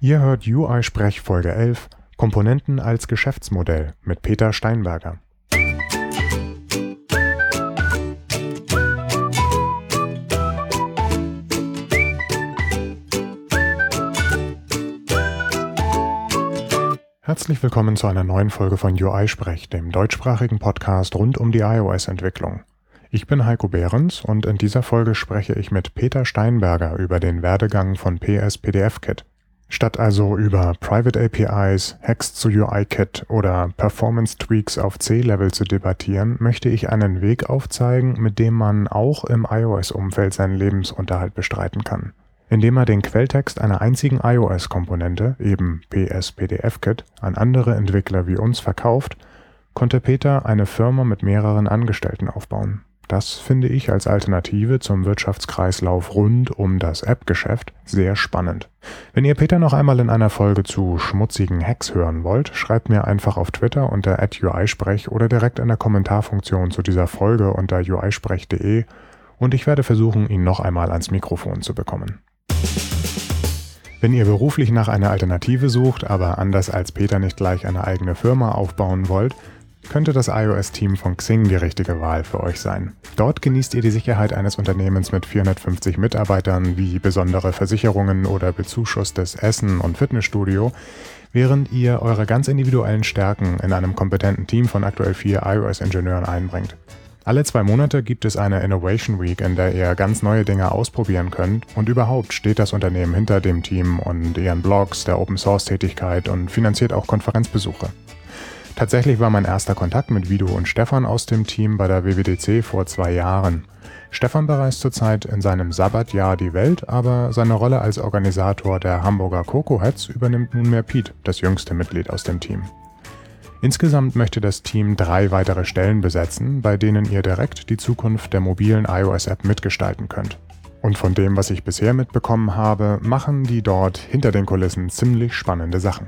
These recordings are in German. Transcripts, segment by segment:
Ihr hört UI-Sprech Folge 11 Komponenten als Geschäftsmodell mit Peter Steinberger. Herzlich willkommen zu einer neuen Folge von UI-Sprech, dem deutschsprachigen Podcast rund um die iOS-Entwicklung. Ich bin Heiko Behrens und in dieser Folge spreche ich mit Peter Steinberger über den Werdegang von PS PDF Kit. Statt also über Private APIs, Hacks zu UIKit oder Performance Tweaks auf C-Level zu debattieren, möchte ich einen Weg aufzeigen, mit dem man auch im iOS-Umfeld seinen Lebensunterhalt bestreiten kann. Indem er den Quelltext einer einzigen iOS-Komponente, eben PS-PDF-Kit, an andere Entwickler wie uns verkauft, konnte Peter eine Firma mit mehreren Angestellten aufbauen. Das finde ich als Alternative zum Wirtschaftskreislauf rund um das App-Geschäft sehr spannend. Wenn ihr Peter noch einmal in einer Folge zu schmutzigen Hacks hören wollt, schreibt mir einfach auf Twitter unter @uisprech oder direkt in der Kommentarfunktion zu dieser Folge unter uisprech.de und ich werde versuchen, ihn noch einmal ans Mikrofon zu bekommen. Wenn ihr beruflich nach einer Alternative sucht, aber anders als Peter nicht gleich eine eigene Firma aufbauen wollt, könnte das iOS-Team von Xing die richtige Wahl für euch sein. Dort genießt ihr die Sicherheit eines Unternehmens mit 450 Mitarbeitern wie besondere Versicherungen oder bezuschusstes Essen und Fitnessstudio, während ihr eure ganz individuellen Stärken in einem kompetenten Team von aktuell vier iOS-Ingenieuren einbringt. Alle zwei Monate gibt es eine Innovation Week, in der ihr ganz neue Dinge ausprobieren könnt und überhaupt steht das Unternehmen hinter dem Team und ihren Blogs, der Open Source Tätigkeit und finanziert auch Konferenzbesuche. Tatsächlich war mein erster Kontakt mit Vido und Stefan aus dem Team bei der WWDC vor zwei Jahren. Stefan bereist zurzeit in seinem Sabbatjahr die Welt, aber seine Rolle als Organisator der Hamburger Coco Heads übernimmt nunmehr Pete, das jüngste Mitglied aus dem Team. Insgesamt möchte das Team drei weitere Stellen besetzen, bei denen ihr direkt die Zukunft der mobilen iOS-App mitgestalten könnt. Und von dem, was ich bisher mitbekommen habe, machen die dort hinter den Kulissen ziemlich spannende Sachen.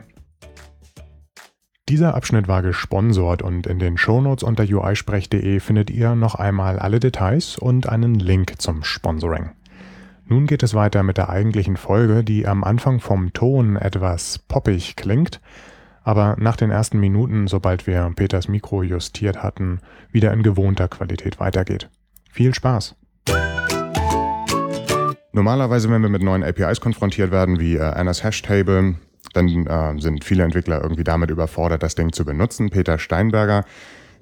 Dieser Abschnitt war gesponsert und in den Shownotes unter uisprech.de findet ihr noch einmal alle Details und einen Link zum Sponsoring. Nun geht es weiter mit der eigentlichen Folge, die am Anfang vom Ton etwas poppig klingt, aber nach den ersten Minuten, sobald wir Peters Mikro justiert hatten, wieder in gewohnter Qualität weitergeht. Viel Spaß! Normalerweise, wenn wir mit neuen APIs konfrontiert werden, wie äh, Anna's Hash Table, dann äh, sind viele Entwickler irgendwie damit überfordert, das Ding zu benutzen. Peter Steinberger,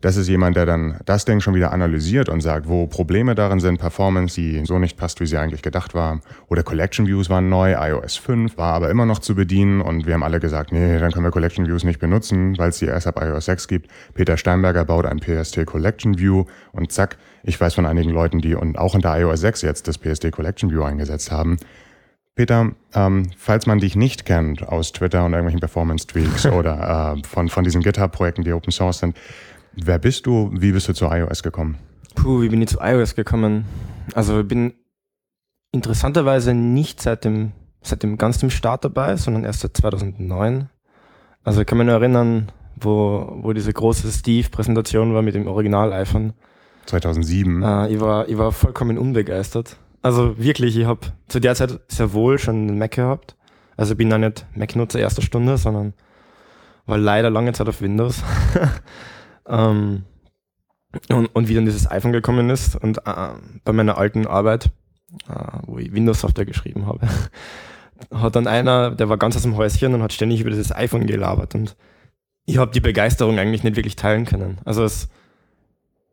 das ist jemand, der dann das Ding schon wieder analysiert und sagt, wo Probleme darin sind, Performance, die so nicht passt, wie sie eigentlich gedacht war. Oder Collection Views waren neu, iOS 5 war aber immer noch zu bedienen und wir haben alle gesagt, nee, dann können wir Collection Views nicht benutzen, weil es die erst ab iOS 6 gibt. Peter Steinberger baut ein PST Collection View und zack, ich weiß von einigen Leuten, die und auch in der iOS 6 jetzt das PSD Collection View eingesetzt haben. Peter, ähm, falls man dich nicht kennt aus Twitter und irgendwelchen Performance-Tweaks oder äh, von, von diesen GitHub-Projekten, die Open Source sind, wer bist du? Wie bist du zu iOS gekommen? Puh, wie bin ich zu iOS gekommen? Also ich bin interessanterweise nicht seit dem, seit dem ganz dem Start dabei, sondern erst seit 2009. Also ich kann mich nur erinnern, wo, wo diese große Steve-Präsentation war mit dem Original-iPhone. 2007. Äh, ich, war, ich war vollkommen unbegeistert. Also wirklich, ich habe zu der Zeit sehr wohl schon einen Mac gehabt. Also bin da nicht Mac-Nutzer erster Stunde, sondern war leider lange Zeit auf Windows. ähm, und, und wie dann dieses iPhone gekommen ist und äh, bei meiner alten Arbeit, äh, wo ich Windows-Software geschrieben habe, hat dann einer, der war ganz aus dem Häuschen und hat ständig über dieses iPhone gelabert und ich habe die Begeisterung eigentlich nicht wirklich teilen können. Also es,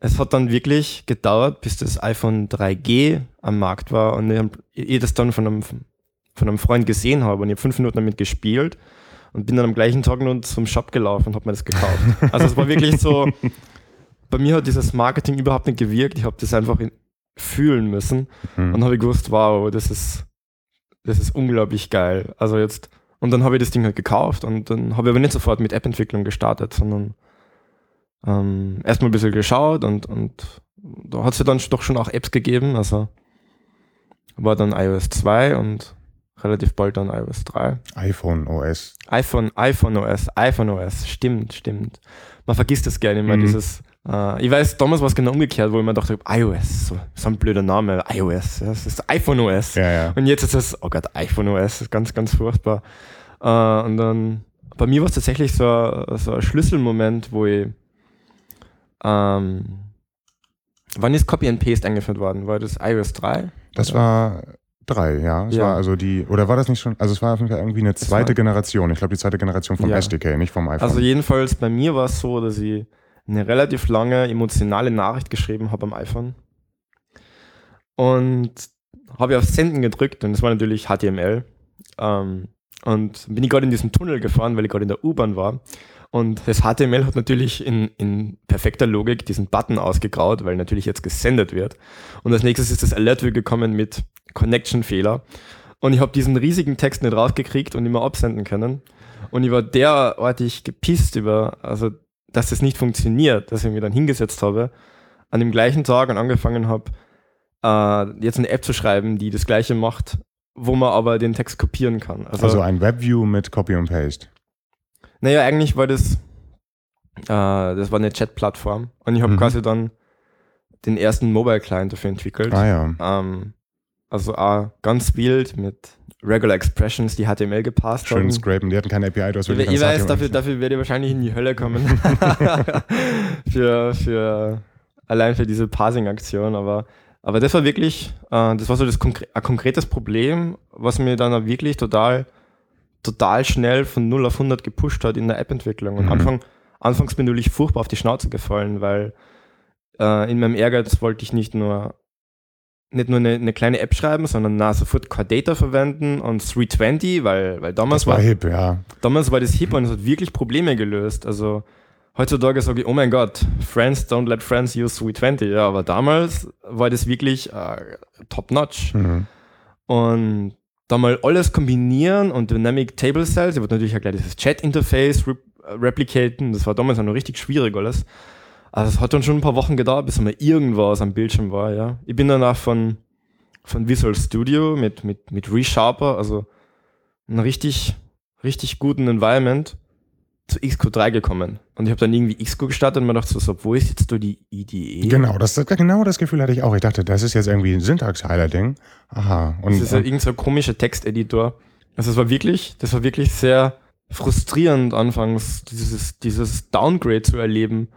es hat dann wirklich gedauert, bis das iPhone 3G am Markt war und ich, das dann von einem, von einem Freund gesehen habe und ich habe fünf Minuten damit gespielt und bin dann am gleichen Tag nur zum Shop gelaufen und habe mir das gekauft. Also es war wirklich so, bei mir hat dieses Marketing überhaupt nicht gewirkt. Ich habe das einfach fühlen müssen mhm. und habe gewusst, wow, das ist, das ist unglaublich geil. Also jetzt, und dann habe ich das Ding halt gekauft und dann habe ich aber nicht sofort mit App-Entwicklung gestartet, sondern ähm, erstmal ein bisschen geschaut und, und da hat es ja dann doch schon auch Apps gegeben. Also war dann iOS 2 und relativ bald dann iOS 3. iPhone OS. iPhone, iPhone OS, iPhone OS, stimmt, stimmt. Man vergisst das gerne immer, mhm. dieses. Äh, ich weiß, damals war es genau umgekehrt, wo ich mir dachte, iOS, so, so ein blöder Name, iOS, das ist iPhone OS. Ja, ja. Und jetzt ist es, oh Gott, iPhone OS, ganz, ganz furchtbar. Äh, und dann, bei mir war es tatsächlich so, so ein Schlüsselmoment, wo ich, ähm, wann ist Copy and Paste eingeführt worden? War das iOS 3? Das oder? war drei, ja. Es Ja. war also die, oder war das nicht schon, also es war auf jeden Fall irgendwie eine zweite war- Generation. Ich glaube, die zweite Generation vom Ja. SDK, nicht vom iPhone. Also jedenfalls bei mir war es so, dass ich eine relativ lange emotionale Nachricht geschrieben habe am iPhone. Und habe auf Senden gedrückt und das war natürlich HTML. Ähm, und bin ich gerade in diesen Tunnel gefahren, weil ich gerade in der U-Bahn war. Und das HTML hat natürlich in, in perfekter Logik diesen Button ausgegraut, weil natürlich jetzt gesendet wird. Und als nächstes ist das Alert gekommen mit Connection-Fehler. Und ich habe diesen riesigen Text nicht rausgekriegt und mehr absenden können. Und ich war derartig gepisst über, also, dass das nicht funktioniert, dass ich mich dann hingesetzt habe an dem gleichen Tag und angefangen habe, äh, jetzt eine App zu schreiben, die das gleiche macht, wo man aber den Text kopieren kann. Also, also ein Webview mit Copy und Paste. Naja, eigentlich war das, äh, das war eine Chat-Plattform und ich habe Mhm. quasi dann den ersten Mobile-Client dafür entwickelt. Ah ja. Ähm, also auch ganz wild mit Regular Expressions, die HTML gepasst Schön haben. scrapen, die hatten keine API, du hast Ich, wirklich ich weiß, HTML. dafür, dafür werde ich wahrscheinlich in die Hölle kommen. für, für, allein für diese Parsing-Aktion. Aber, aber das war wirklich, äh, das war so das konkre ein konkretes Problem, was mir dann auch wirklich total, total schnell von 0 auf 100 gepusht hat in der App-Entwicklung. Und Mhm. Anfang, anfangs bin ich natürlich furchtbar auf die Schnauze gefallen, weil äh, in meinem Ehrgeiz wollte ich nicht nur nicht nur eine, eine kleine App schreiben, sondern na, sofort Core Data verwenden und 320, weil, weil damals Das war hip, ja. damals war das hip und es hat wirklich Probleme gelöst. Also heutzutage sage ich, oh mein Gott, Friends don't let friends use 320. Ja, aber damals war das wirklich äh, top-notch. Mhm. Und da mal alles kombinieren und Dynamic Table Cells, ich wollte natürlich auch gleich dieses Chat-Interface rep äh, replicaten, das war damals auch noch richtig schwierig alles. Also es hat dann schon ein paar Wochen gedauert, bis mal irgendwas am Bildschirm war, ja. Ich bin danach von, von Visual Studio mit, mit, mit ReSharper, also einem richtig, richtig guten Environment zu Xcode 3 gekommen. Und ich habe dann irgendwie Xcode gestartet und mir gedacht, so, so, wo ist jetzt da die IDE? Genau, das, genau das Gefühl hatte ich auch. Ich dachte, das ist jetzt irgendwie ein Syntax-Highlighting. Aha. Und, Das ist ja irgendein so komischer Texteditor. Also es war wirklich, das war wirklich sehr frustrierend anfangs, dieses, dieses Downgrade zu erleben,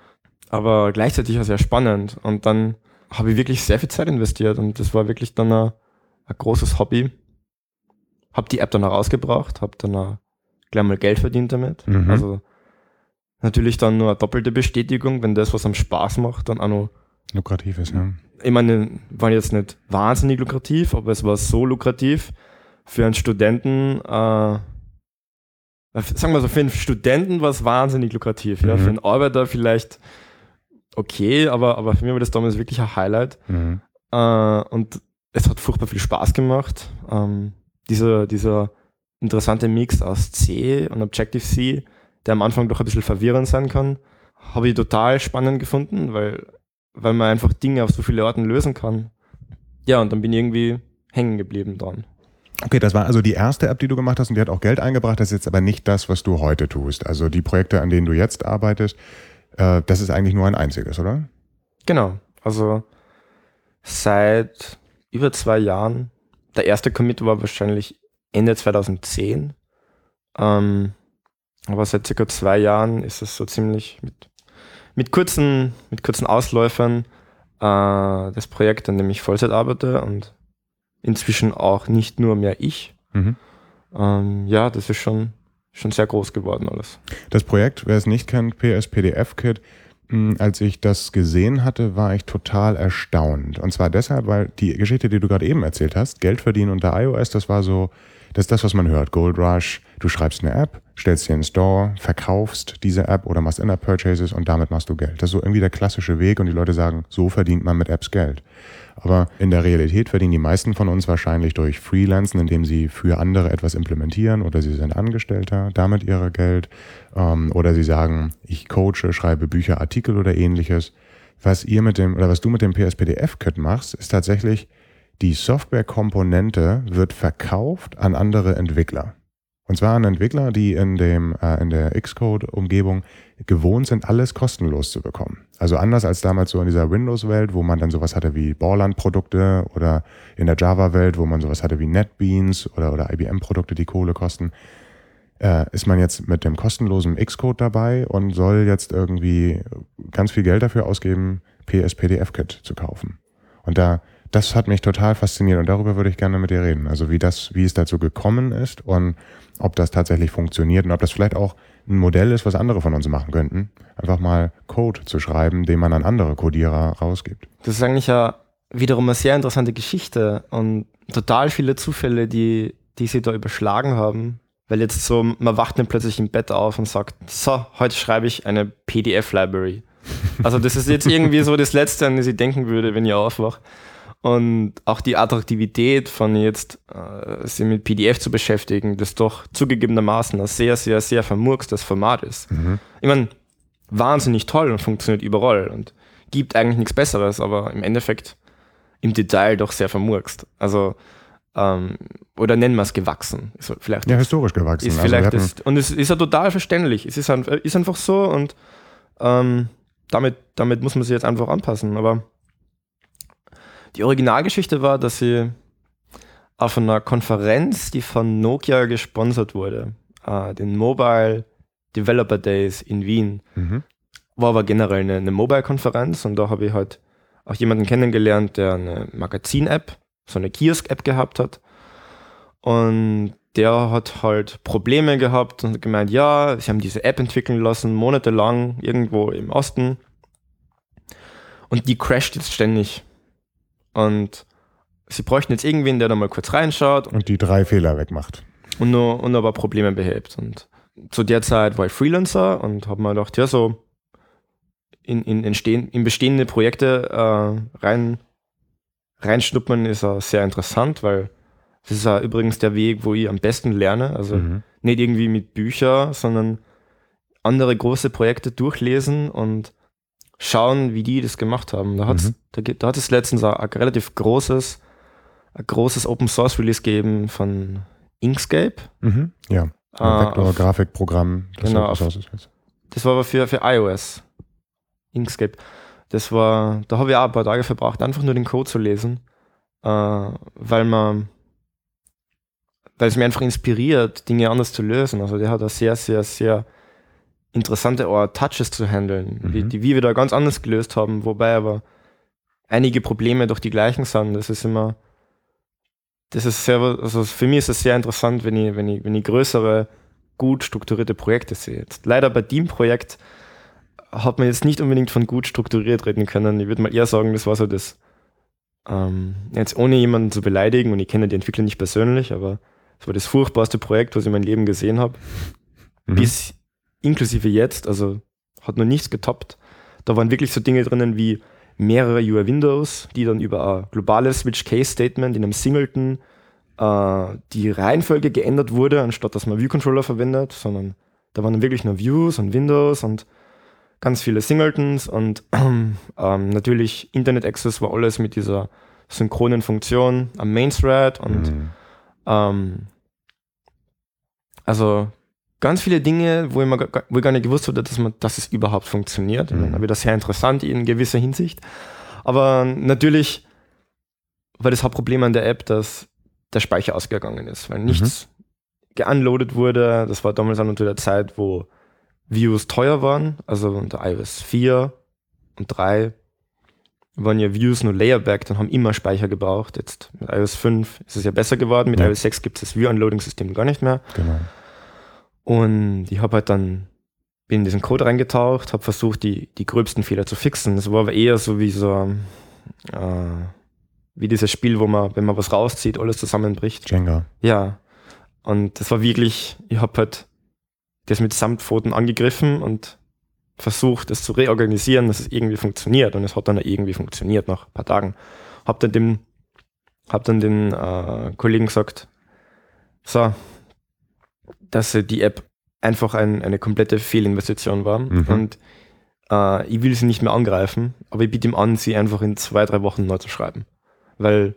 aber gleichzeitig auch sehr spannend. Und dann habe ich wirklich sehr viel Zeit investiert und das war wirklich dann ein, ein großes Hobby. Hab die App dann rausgebracht, hab dann auch gleich mal Geld verdient damit. Mhm. Also natürlich dann nur eine doppelte Bestätigung, wenn das, was am Spaß macht, dann auch noch lukrativ ist, ja. ich meine, war jetzt nicht wahnsinnig lukrativ, aber es war so lukrativ für einen Studenten, äh, sagen wir so, für einen Studenten war es wahnsinnig lukrativ. Ja? Mhm. Für einen Arbeiter vielleicht okay, aber, aber für mich war das damals wirklich ein Highlight. Mhm. Äh, und es hat furchtbar viel Spaß gemacht. Ähm, dieser, dieser interessante Mix aus C und Objective-C, der am Anfang doch ein bisschen verwirrend sein kann, habe ich total spannend gefunden, weil, weil man einfach Dinge auf so viele Orten lösen kann. Ja, und dann bin ich irgendwie hängen geblieben dran. Okay, das war also die erste App, die du gemacht hast und die hat auch Geld eingebracht. Das ist jetzt aber nicht das, was du heute tust. Also die Projekte, an denen du jetzt arbeitest, äh, das ist eigentlich nur ein einziges, oder? Genau. Also seit über zwei Jahren. Der erste Commit war wahrscheinlich Ende 2010. Ähm, aber seit circa zwei Jahren ist es so ziemlich mit, mit, kurzen, mit kurzen Ausläufern äh, das Projekt, an dem ich Vollzeit arbeite und inzwischen auch nicht nur mehr ich. Mhm. Ähm, ja, das ist schon, schon sehr groß geworden alles. Das Projekt, wer es nicht kennt, PSPDF-Kit, mh, als ich das gesehen hatte, war ich total erstaunt. Und zwar deshalb, weil die Geschichte, die du gerade eben erzählt hast, Geld verdienen unter iOS, das war so, das ist das, was man hört. Gold Rush, du schreibst eine App, stellst sie in Store, verkaufst diese App oder machst In-App-Purchases und damit machst du Geld. Das ist so irgendwie der klassische Weg und die Leute sagen, so verdient man mit Apps Geld. Aber in der Realität verdienen die meisten von uns wahrscheinlich durch Freelancen, indem sie für andere etwas implementieren oder sie sind Angestellter, damit ihre Geld. Ähm, oder sie sagen, ich coache, schreibe Bücher, Artikel oder ähnliches. Was ihr mit dem, oder was du mit dem PSPDF-Kit machst, ist tatsächlich, die Softwarekomponente wird verkauft an andere Entwickler. Und zwar an Entwickler, die in, dem, äh, in der Xcode-Umgebung gewohnt sind, alles kostenlos zu bekommen. Also anders als damals so in dieser Windows-Welt, wo man dann sowas hatte wie Borland-Produkte oder in der Java-Welt, wo man sowas hatte wie NetBeans oder, oder IBM-Produkte, die Kohle kosten. äh, ist man jetzt mit dem kostenlosen Xcode dabei und soll jetzt irgendwie ganz viel Geld dafür ausgeben, PS-PDF-Kit zu kaufen. Und da, das hat mich total fasziniert und darüber würde ich gerne mit dir reden. Also wie das, wie es dazu gekommen ist und ob das tatsächlich funktioniert und ob das vielleicht auch ein Modell ist, was andere von uns machen könnten. Einfach mal Code zu schreiben, den man an andere Codierer rausgibt. Das ist eigentlich ja wiederum eine sehr interessante Geschichte und total viele Zufälle, die, die sie da überschlagen haben. Weil jetzt so, man wacht dann plötzlich im Bett auf und sagt, so, heute schreibe ich eine PDF-Library. Also das ist jetzt irgendwie so das Letzte, an das ich denken würde, wenn ich aufwache. Und auch die Attraktivität von jetzt, äh, sich mit PDF zu beschäftigen, das doch zugegebenermaßen ein sehr, sehr, sehr vermurkstes Format ist. Mhm. Ich meine, wahnsinnig toll und funktioniert überall und gibt eigentlich nichts Besseres, aber im Endeffekt im Detail doch sehr vermurkst. Also, ähm, oder nennen wir es gewachsen. Ist vielleicht ja, historisch gewachsen. Ist also vielleicht das, und es ist ja total verständlich. Es ist, ein, ist einfach so und ähm, damit, damit muss man sich jetzt einfach anpassen. Aber die Originalgeschichte war, dass sie auf einer Konferenz, die von Nokia gesponsert wurde, äh, den Mobile Developer Days in Wien, mhm. war aber generell eine, eine Mobile-Konferenz und da habe ich halt auch jemanden kennengelernt, der eine Magazin-App, so eine Kiosk-App gehabt hat. Und der hat halt Probleme gehabt und gemeint, ja, sie haben diese App entwickeln lassen, monatelang irgendwo im Osten. Und die crasht jetzt ständig. Und sie bräuchten jetzt irgendwen, der da mal kurz reinschaut. Und die drei Fehler wegmacht. Und nur, und aber Probleme behebt. Und zu der Zeit war ich Freelancer und habe mir gedacht, ja, so in, in, entstehen, in bestehende Projekte äh, rein, reinschnuppern ist auch sehr interessant, weil das ist ja übrigens der Weg, wo ich am besten lerne. Also mhm. nicht irgendwie mit Büchern, sondern andere große Projekte durchlesen und schauen, wie die das gemacht haben. Da, hat's, mhm. da, da hat es letztens ein, ein relativ großes, ein großes Open Source Release gegeben von Inkscape. Mhm. Ja, ein äh, Vektor-Grafikprogramm, das genau, Open Source ist. Das war aber für, für iOS. Inkscape. Das war, da habe ich auch ein paar Tage verbracht, einfach nur den Code zu lesen, äh, weil man, weil es mir einfach inspiriert, Dinge anders zu lösen. Also der hat eine sehr, sehr, sehr interessante Art, Touches zu handeln, mhm. die, die wir da ganz anders gelöst haben, wobei aber einige Probleme doch die gleichen sind. Das ist immer, das ist sehr, also für mich ist es sehr interessant, wenn ich, wenn ich, wenn ich größere, gut strukturierte Projekte sehe. Jetzt leider bei dem Projekt hat man jetzt nicht unbedingt von gut strukturiert reden können. Ich würde mal eher sagen, das war so das, ähm, jetzt ohne jemanden zu beleidigen, und ich kenne die Entwickler nicht persönlich, aber es war das furchtbarste Projekt, was ich in meinem Leben gesehen habe. Mhm. Bis inklusive jetzt, also hat noch nichts getoppt. Da waren wirklich so Dinge drinnen wie mehrere UI Windows, die dann über ein globales Switch Case Statement in einem Singleton äh, die Reihenfolge geändert wurde, anstatt dass man View Controller verwendet, sondern da waren dann wirklich nur Views und Windows und ganz viele Singletons und ähm, natürlich Internet Access war alles mit dieser synchronen Funktion am Main Thread und mhm. ähm, also ganz viele Dinge, wo ich, mal, wo ich gar nicht gewusst habe, dass, man, dass es überhaupt funktioniert. Mhm. Dann das sehr interessant in gewisser Hinsicht. Aber natürlich war das Hauptproblem an der App, dass der Speicher ausgegangen ist, weil nichts mhm. geunloadet wurde. Das war damals an unter der Zeit, wo Views teuer waren, also unter iOS 4 und 3 waren ja Views nur Layerbacked und haben immer Speicher gebraucht. Jetzt mit iOS 5 ist es ja besser geworden, mit ja. iOS 6 gibt es das View-Unloading-System gar nicht mehr. Genau. Und ich habe halt dann bin in diesen Code reingetaucht, habe versucht, die, die gröbsten Fehler zu fixen. Das war aber eher so wie so äh, wie dieses Spiel, wo man, wenn man was rauszieht, alles zusammenbricht. Jenga. Ja. Und das war wirklich, ich habe halt das mit Samtpfoten angegriffen und versucht, das zu reorganisieren, dass es irgendwie funktioniert. Und es hat dann irgendwie funktioniert nach ein paar Tagen. Hab dann dem, hab dann den äh, Kollegen gesagt, so, dass die App einfach ein, eine komplette Fehlinvestition war. Mhm. Und äh, ich will sie nicht mehr angreifen, aber ich biete ihm an, sie einfach in zwei, drei Wochen neu zu schreiben. Weil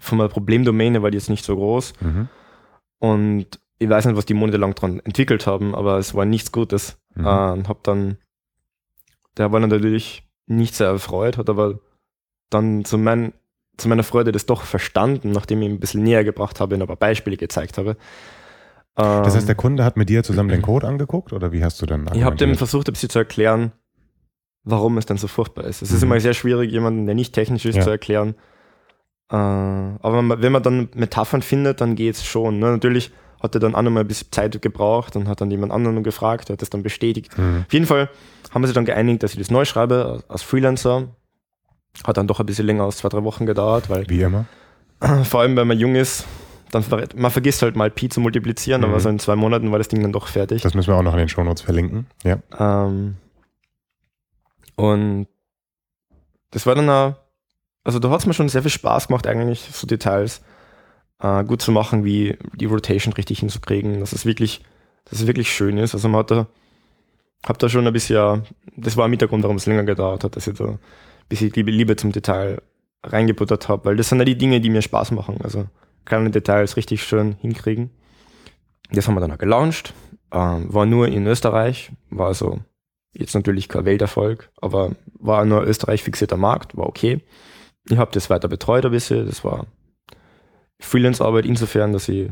von meiner Problemdomäne war die jetzt nicht so groß. Mhm. Und ich weiß nicht, was die monatelang dran entwickelt haben, aber es war nichts Gutes. Mhm. Äh, hab dann, der war natürlich nicht sehr erfreut, hat aber dann zu, mein, zu meiner Freude das doch verstanden, nachdem ich ihn ein bisschen näher gebracht habe und ein paar Beispiele gezeigt habe. Das heißt, Ähm, der Kunde hat mit dir zusammen den Code angeguckt oder wie hast du dann ich habe dem versucht, ein bisschen zu erklären, warum es denn so furchtbar ist. Es ist Mhm. immer sehr schwierig, jemanden, der nicht technisch ist, Ja. zu erklären. Äh, aber wenn man dann Metaphern findet, dann geht es schon. Ne? Natürlich hat er dann auch noch mal ein bisschen Zeit gebraucht und hat dann jemand anderen gefragt, der hat das dann bestätigt. Mhm. Auf jeden Fall haben wir sich dann geeinigt, dass ich das neu schreibe als Freelancer. Hat dann doch ein bisschen länger als zwei, drei Wochen gedauert, weil Wie immer. vor allem, wenn man jung ist, dann man vergisst halt mal Pi zu multiplizieren, Mhm. aber so in zwei Monaten war das Ding dann doch fertig. Das müssen wir auch noch in den Shownotes verlinken. Ja. Ähm, und das war dann auch, also da hat es mir schon sehr viel Spaß gemacht, eigentlich so Details äh, gut zu machen, wie die Rotation richtig hinzukriegen, dass es wirklich, dass es wirklich schön ist. Also man hat da, hab da schon ein bisschen, das war mit der Grund, warum es länger gedauert hat, dass ich da ein bisschen Liebe, Liebe zum Detail reingebuttert habe, weil das sind ja die Dinge, die mir Spaß machen. Also kleine Details richtig schön hinkriegen. Das haben wir dann auch gelauncht. Ähm, war nur in Österreich, war also jetzt natürlich kein Welterfolg, aber war nur Österreich fixierter Markt, war okay. Ich habe das weiter betreut ein bisschen. Das war Freelance-Arbeit insofern, dass ich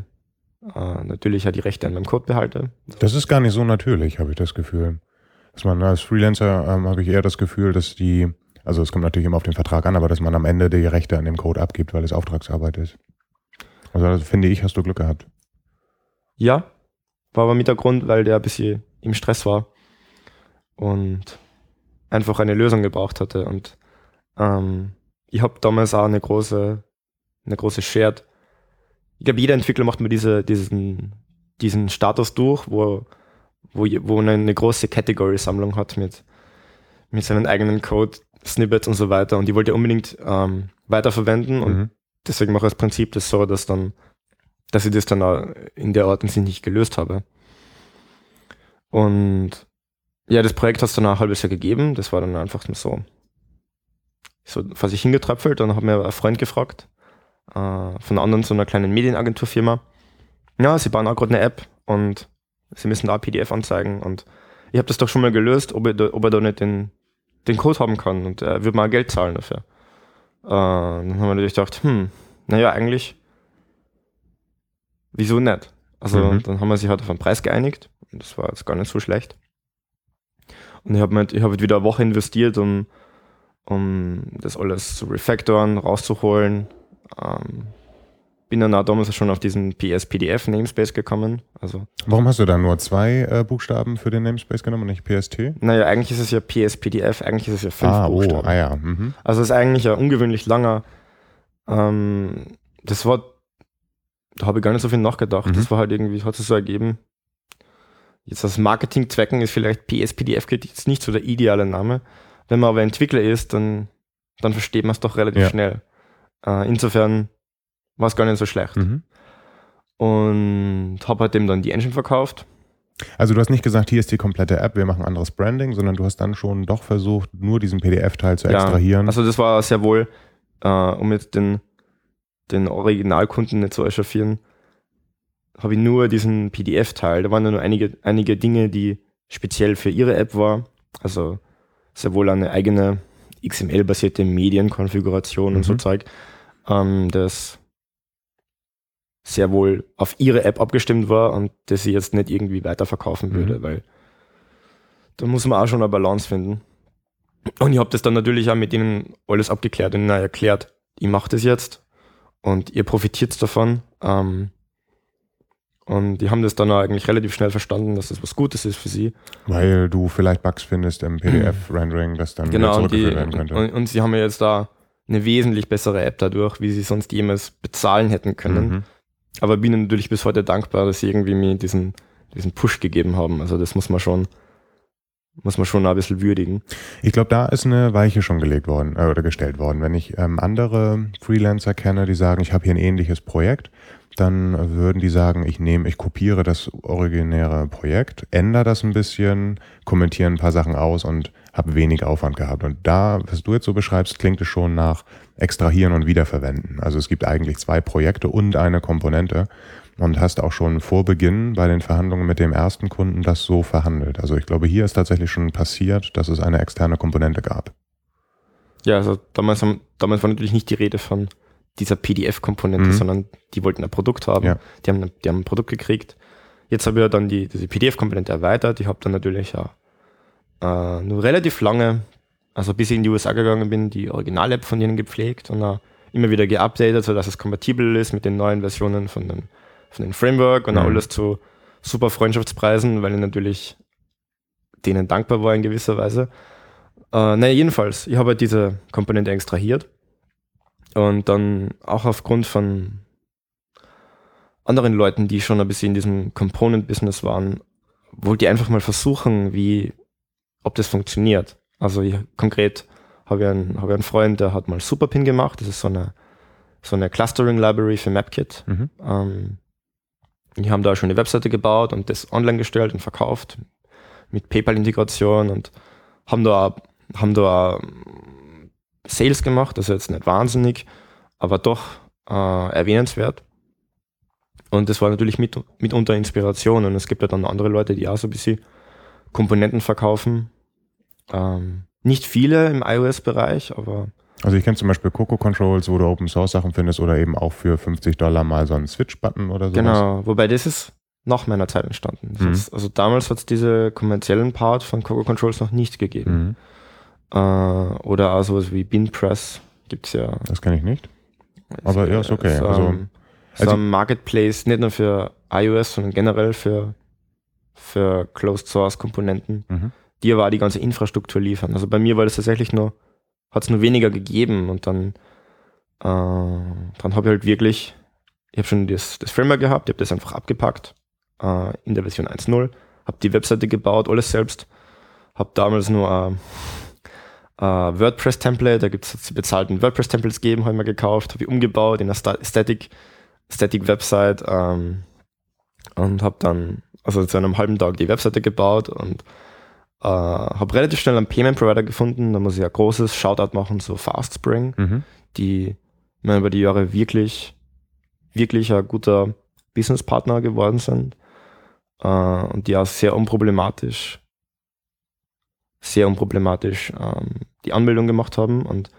äh, natürlich ja die Rechte an meinem Code behalte. Das ist gar nicht so natürlich, habe ich das Gefühl. Dass man als Freelancer ähm, habe ich eher das Gefühl, dass die, also es kommt natürlich immer auf den Vertrag an, aber dass man am Ende die Rechte an dem Code abgibt, weil es Auftragsarbeit ist. Also das finde ich, hast du Glück gehabt. Ja, war aber mit der Grund, weil der ein bisschen im Stress war und einfach eine Lösung gebraucht hatte. Und ähm, ich habe damals auch eine große, eine große Shared. Ich glaube, jeder Entwickler macht mir diese, diesen, diesen Status durch, wo, wo, wo eine, eine große Category-Sammlung hat mit, mit seinen eigenen Code, Snippets und so weiter. Und die wollte er unbedingt ähm, weiterverwenden. Und Mhm. Deswegen mache ich das Prinzip das so, dass dann, dass ich das dann in der Art Sinn nicht gelöst habe. Und ja, das Projekt hat es dann ein halbes Jahr gegeben. Das war dann einfach so, so fast ich hingetröpfelt. Dann hat mir ein Freund gefragt, äh, von anderen, so einer kleinen Medienagenturfirma. Ja, sie bauen auch gerade eine App und sie müssen da PDF anzeigen. Und ich habe das doch schon mal gelöst, ob er ob er da nicht den, den Code haben kann und er wird mal Geld zahlen dafür. Äh, dann haben wir natürlich gedacht, hm, naja, eigentlich, wieso nicht? Also Mhm. dann haben wir sich halt auf einen Preis geeinigt und das war jetzt gar nicht so schlecht. Und ich habe halt, ich hab wieder eine Woche investiert, um, um das alles zu refactoren, rauszuholen. Ähm, bin dann auch damals schon auf diesen PS-PDF-Namespace gekommen. Also, Warum hast du da nur zwei äh, Buchstaben für den Namespace genommen und nicht PST? naja, eigentlich ist es ja PS-PDF, eigentlich ist es ja fünf ah, oh, Buchstaben. ah ja. Mhm. Also es ist eigentlich ein ungewöhnlich langer. Ähm, das war, da habe ich gar nicht so viel nachgedacht. Mhm. Das war halt irgendwie, hat sich so ergeben. Jetzt aus Marketingzwecken ist vielleicht PSPDF jetzt nicht so der ideale Name. Wenn man aber Entwickler ist, dann, dann versteht man es doch relativ Ja. schnell. Äh, insofern war es gar nicht so schlecht. Mhm. Und habe halt dem dann die Engine verkauft. Also du hast nicht gesagt, hier ist die komplette App, wir machen anderes Branding, sondern du hast dann schon doch versucht, nur diesen PDF-Teil zu Ja, extrahieren. Also das war sehr wohl, äh, um jetzt den, den Originalkunden nicht zu echauffieren, habe ich nur diesen PDF-Teil. Da waren nur einige, einige Dinge, die speziell für ihre App war. Also sehr wohl eine eigene XML-basierte Medienkonfiguration und so Mhm. Zeug, ähm, das sehr wohl auf ihre App abgestimmt war und das sie jetzt nicht irgendwie weiterverkaufen Mhm. würde, weil da muss man auch schon eine Balance finden. Und ich habe das dann natürlich auch mit ihnen alles abgeklärt und ihnen erklärt, ich mache das jetzt und ihr profitiert davon. Ähm, und die haben das dann auch eigentlich relativ schnell verstanden, dass das was Gutes ist für sie. Weil du vielleicht Bugs findest im PDF-Rendering, das dann Genau, und, die, zurückgeführt werden könnte. und, und sie haben ja jetzt da eine wesentlich bessere App dadurch, wie sie sonst jemals bezahlen hätten können. Mhm. Aber bin natürlich bis heute dankbar, dass sie irgendwie mir diesen, diesen Push gegeben haben. Also das muss man schon, muss man schon ein bisschen würdigen. Ich glaube, da ist eine Weiche schon gelegt worden äh, oder gestellt worden. Wenn ich ähm, andere Freelancer kenne, die sagen, ich habe hier ein ähnliches Projekt, dann würden die sagen, ich nehme, ich kopiere das originäre Projekt, ändere das ein bisschen, kommentiere ein paar Sachen aus und habe wenig Aufwand gehabt. Und da, was du jetzt so beschreibst, klingt es schon nach extrahieren und wiederverwenden. Also es gibt eigentlich zwei Projekte und eine Komponente und hast auch schon vor Beginn bei den Verhandlungen mit dem ersten Kunden das so verhandelt. Also ich glaube, hier ist tatsächlich schon passiert, dass es eine externe Komponente gab. Ja, also damals, haben, damals war natürlich nicht die Rede von dieser PDF-Komponente, Mhm. sondern die wollten ein Produkt haben. Ja. Die, haben, die haben ein Produkt gekriegt. jetzt habe ich ja dann die, diese PDF-Komponente erweitert. Ich habe dann natürlich ja, äh, nur relativ lange, also bis ich in die USA gegangen bin, die Original-App von denen gepflegt und uh, immer wieder geupdatet, sodass es kompatibel ist mit den neuen Versionen von dem, von dem Framework und mhm. alles zu super Freundschaftspreisen, weil ich natürlich denen dankbar war in gewisser Weise. Äh, naja, jedenfalls, ich habe halt diese Komponente extrahiert und dann auch aufgrund von anderen Leuten, die schon ein bisschen in diesem Component-Business waren, wollte ich einfach mal versuchen, wie, ob das funktioniert. Also ich, konkret habe ich, einen, habe ich einen Freund, der hat mal Superpin gemacht. Das ist so eine, so eine Clustering-Library für MapKit. Mhm. Ähm, die haben da schon eine Webseite gebaut und das online gestellt und verkauft mit PayPal-Integration und haben da, haben da Sales gemacht, also jetzt nicht wahnsinnig, aber doch äh, erwähnenswert. Und das war natürlich mit, mitunter Inspiration. Und es gibt ja dann andere Leute, die auch so ein bisschen Komponenten verkaufen. Ähm, nicht viele im iOS-Bereich, aber. Also ich kenne zum Beispiel Coco Controls, wo du Open Source Sachen findest oder eben auch für 50 Dollar mal so einen Switch-Button oder so. Genau, wobei das ist nach meiner Zeit entstanden. Mhm. Ist, also damals hat es diese kommerziellen Part von Coco Controls noch nicht gegeben. Mhm. Äh, oder auch sowas wie BinPress gibt es ja. Das kenne ich nicht. Aber ja, ist okay. Ist, also, so also, ein Marketplace, nicht nur für iOS, sondern generell für, für Closed Source Komponenten, mhm. Aber auch die ganze Infrastruktur liefern. Also bei mir war das tatsächlich nur, hat es nur weniger gegeben und dann, äh, dann habe ich halt wirklich, ich habe schon das, das Framework gehabt, ich habe das einfach abgepackt äh, in der Version 1.0, habe die Webseite gebaut, alles selbst, habe damals nur äh, Uh, WordPress-Template, da gibt es bezahlten WordPress-Templates gegeben, habe ich mir gekauft, habe ich umgebaut in eine Static Static Website ähm, und habe dann also zu einem halben Tag die Webseite gebaut und äh, habe relativ schnell einen Payment Provider gefunden. Da muss ich ein großes Shoutout machen zu FastSpring, mhm. die mir über die Jahre wirklich, wirklich ein guter Businesspartner geworden sind äh, und die auch sehr unproblematisch, sehr unproblematisch ähm, die Anmeldung gemacht haben und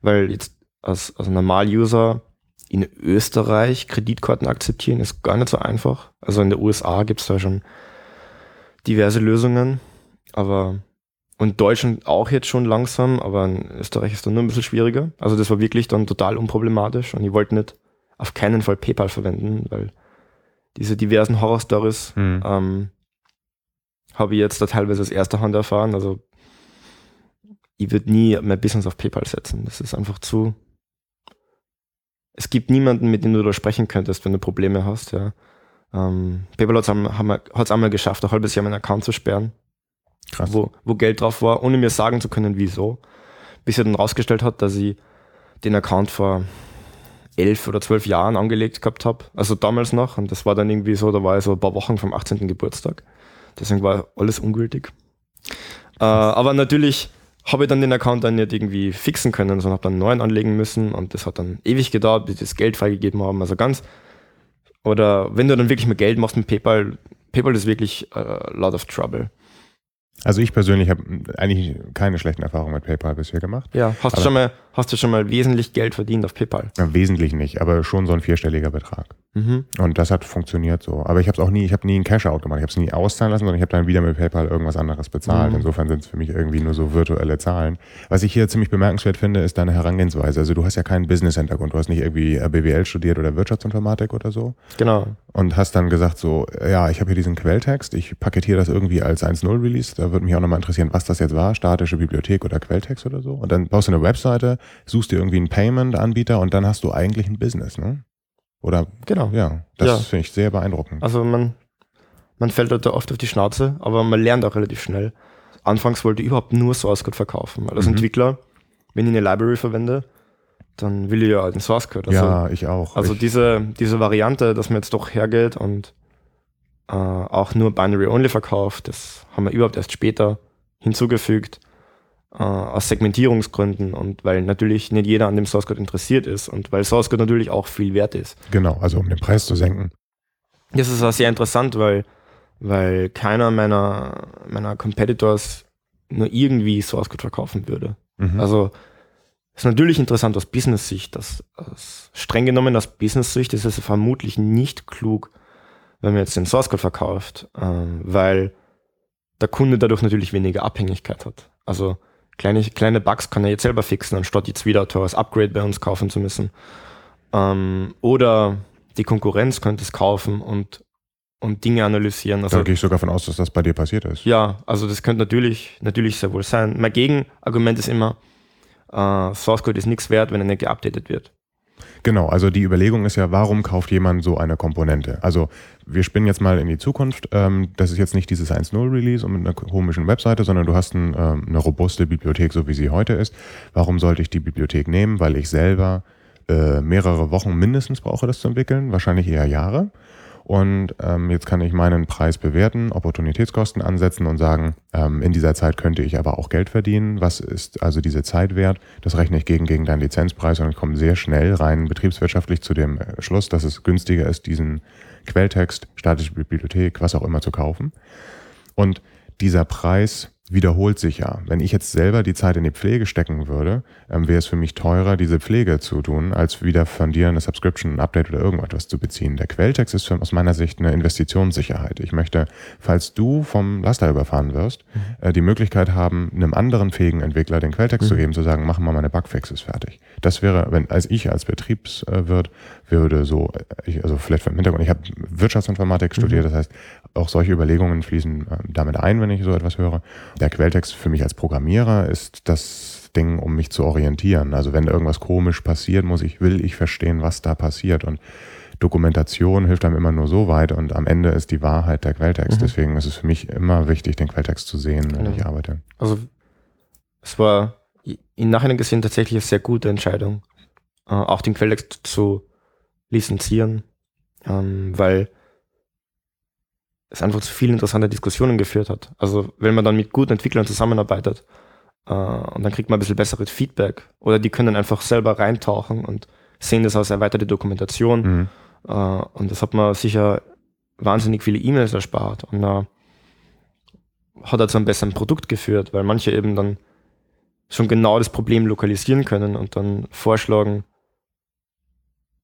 weil jetzt als, als Normal-User in Österreich Kreditkarten akzeptieren ist gar nicht so einfach. Also in den USA gibt es da schon diverse Lösungen, aber und Deutschland auch jetzt schon langsam, aber in Österreich ist dann nur ein bisschen schwieriger. Also das war wirklich dann total unproblematisch und ich wollte nicht auf keinen Fall PayPal verwenden, weil diese diversen Horror-Stories mhm. ähm, habe ich jetzt da teilweise aus erster Hand erfahren. Also ich würde nie mein Business auf PayPal setzen. Das ist einfach zu, es gibt niemanden, mit dem du da sprechen könntest, wenn du Probleme hast. Ja. Ähm, PayPal hat es einmal geschafft, ein halbes Jahr meinen Account zu sperren, Krass. Wo, wo Geld drauf war, ohne mir sagen zu können, wieso. Bis er dann rausgestellt hat, dass ich den Account vor elf oder zwölf Jahren angelegt gehabt habe. Also damals noch. Und das war dann irgendwie so, da war ich so ein paar Wochen vom 18. Geburtstag. Deswegen war alles ungültig. Äh, aber natürlich habe ich dann den Account dann nicht irgendwie fixen können, sondern habe dann einen neuen anlegen müssen und das hat dann ewig gedauert, bis die das Geld freigegeben haben. Also ganz, oder wenn du dann wirklich mal Geld machst mit PayPal, PayPal ist wirklich a äh, lot of trouble. Also ich persönlich habe eigentlich keine schlechten Erfahrungen mit PayPal bisher gemacht. Ja, hast du schon mal, hast du schon mal wesentlich Geld verdient auf PayPal? Ja, wesentlich nicht, aber schon so ein vierstelliger Betrag. Mhm. Und das hat funktioniert so. Aber ich habe es auch nie, ich habe nie einen Cash-Out gemacht. Ich habe es nie auszahlen lassen, sondern ich habe dann wieder mit PayPal irgendwas anderes bezahlt. Mhm. Insofern sind es für mich irgendwie nur so virtuelle Zahlen. Was ich hier ziemlich bemerkenswert finde, ist deine Herangehensweise. Also du hast ja keinen Business-Hintergrund. Du hast nicht irgendwie BWL studiert oder Wirtschaftsinformatik oder so. Genau. Und hast dann gesagt so, ja, ich habe hier diesen Quelltext, ich paketiere das irgendwie als 1.0-Release. Da würde mich auch nochmal interessieren, was das jetzt war, statische Bibliothek oder Quelltext oder so. Und dann baust du eine Webseite, suchst dir irgendwie einen Payment-Anbieter und dann hast du eigentlich ein Business, ne? Oder? Genau. Ja, das ja. finde ich sehr beeindruckend. Also man, man fällt halt da oft auf die Schnauze, aber man lernt auch relativ schnell. Anfangs wollte ich überhaupt nur Source Code verkaufen. Als mhm. Entwickler, wenn ich eine Library verwende, dann will ich ja den Source Code. Also, ja, ich auch. Also ich diese, diese Variante, dass man jetzt doch hergeht und äh, auch nur Binary Only verkauft, das haben wir überhaupt erst später hinzugefügt äh, aus Segmentierungsgründen und weil natürlich nicht jeder an dem Source Code interessiert ist und weil Source Code natürlich auch viel wert ist. Genau, also um den Preis zu senken. Das ist auch sehr interessant, weil, weil keiner meiner, meiner Competitors nur irgendwie Source Code verkaufen würde. Mhm. Also ist natürlich interessant aus Business-Sicht. Aus, aus, streng genommen aus Business-Sicht ist es vermutlich nicht klug, wenn man jetzt den Source Code verkauft, äh, weil der Kunde dadurch natürlich weniger Abhängigkeit hat. Also kleine, kleine Bugs kann er jetzt selber fixen, anstatt jetzt wieder ein teures Upgrade bei uns kaufen zu müssen. Ähm, oder die Konkurrenz könnte es kaufen und, und Dinge analysieren. Also, da gehe ich sogar davon aus, dass das bei dir passiert ist. Ja, also das könnte natürlich, natürlich sehr wohl sein. Mein Gegenargument ist immer, äh, Source Code ist nichts wert, wenn er nicht geupdatet wird. Genau, also die Überlegung ist ja, warum kauft jemand so eine Komponente? Also wir spinnen jetzt mal in die Zukunft. Ähm, das ist jetzt nicht dieses 1.0-Release und mit einer komischen Webseite, sondern du hast ein, ähm, eine robuste Bibliothek, so wie sie heute ist. Warum sollte ich die Bibliothek nehmen? Weil ich selber äh, mehrere Wochen mindestens brauche, das zu entwickeln, wahrscheinlich eher Jahre. Und ähm, jetzt kann ich meinen Preis bewerten, Opportunitätskosten ansetzen und sagen, ähm, in dieser Zeit könnte ich aber auch Geld verdienen. Was ist also diese Zeit wert? Das rechne ich gegen, gegen deinen Lizenzpreis und ich komme sehr schnell rein betriebswirtschaftlich zu dem äh, Schluss, dass es günstiger ist, diesen Quelltext, statische Bibliothek, was auch immer zu kaufen. Und dieser Preis wiederholt sich ja. Wenn ich jetzt selber die Zeit in die Pflege stecken würde, ähm, wäre es für mich teurer, diese Pflege zu tun, als wieder von dir eine Subscription, ein Update oder irgendetwas zu beziehen. Der Quelltext ist für, aus meiner Sicht eine Investitionssicherheit. Ich möchte, falls du vom Laster überfahren wirst, mhm. äh, die Möglichkeit haben, einem anderen fähigen Entwickler den Quelltext mhm. zu geben, zu sagen, mach mal meine Bugfixes fertig. Das wäre, wenn als ich als Betriebswirt würde so, äh, ich, also vielleicht vom Hintergrund, ich habe Wirtschaftsinformatik mhm. studiert, das heißt, auch solche Überlegungen fließen äh, damit ein, wenn ich so etwas höre. Der Quelltext für mich als Programmierer ist das Ding, um mich zu orientieren. Also wenn irgendwas komisch passiert, muss ich, will ich verstehen, was da passiert. Und Dokumentation hilft einem immer nur so weit und am Ende ist die Wahrheit der Quelltext. Mhm. Deswegen ist es für mich immer wichtig, den Quelltext zu sehen, wenn genau. ich arbeite. Also es war im Nachhinein gesehen tatsächlich eine sehr gute Entscheidung, äh, auch den Quelltext zu lizenzieren, ähm, weil es einfach zu vielen interessante Diskussionen geführt hat. Also wenn man dann mit guten Entwicklern zusammenarbeitet äh, und dann kriegt man ein bisschen besseres Feedback oder die können einfach selber reintauchen und sehen das als erweiterte Dokumentation mhm. äh, und das hat man sicher wahnsinnig viele E-Mails erspart und äh, hat dazu ein besseres Produkt geführt, weil manche eben dann schon genau das Problem lokalisieren können und dann vorschlagen,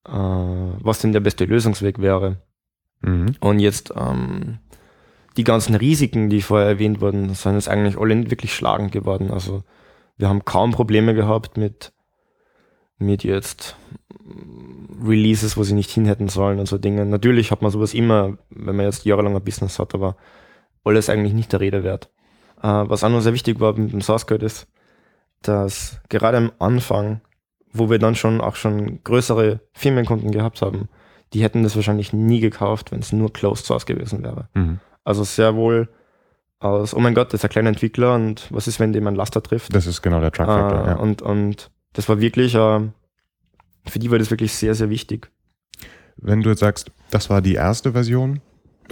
äh, was denn der beste Lösungsweg wäre. Mhm. Und jetzt ähm, die ganzen Risiken, die vorher erwähnt wurden, sind jetzt eigentlich alle wirklich schlagend geworden. Also wir haben kaum Probleme gehabt mit, mit jetzt Releases, wo sie nicht hin hätten sollen und so Dinge. Natürlich hat man sowas immer, wenn man jetzt jahrelang ein Business hat, aber alles eigentlich nicht der Rede wert. Äh, was auch noch sehr wichtig war mit dem Source Code ist, dass gerade am Anfang, wo wir dann schon auch schon größere Firmenkunden gehabt haben, die hätten das wahrscheinlich nie gekauft, wenn es nur Closed Source gewesen wäre. Mhm. Also sehr wohl aus, oh mein Gott, das ist ein kleiner Entwickler und was ist, wenn dem ein Laster trifft? Das ist genau der Truck Factor, äh, ja. Und, und das war wirklich, äh, für die war das wirklich sehr, sehr wichtig. Wenn du jetzt sagst, das war die erste Version,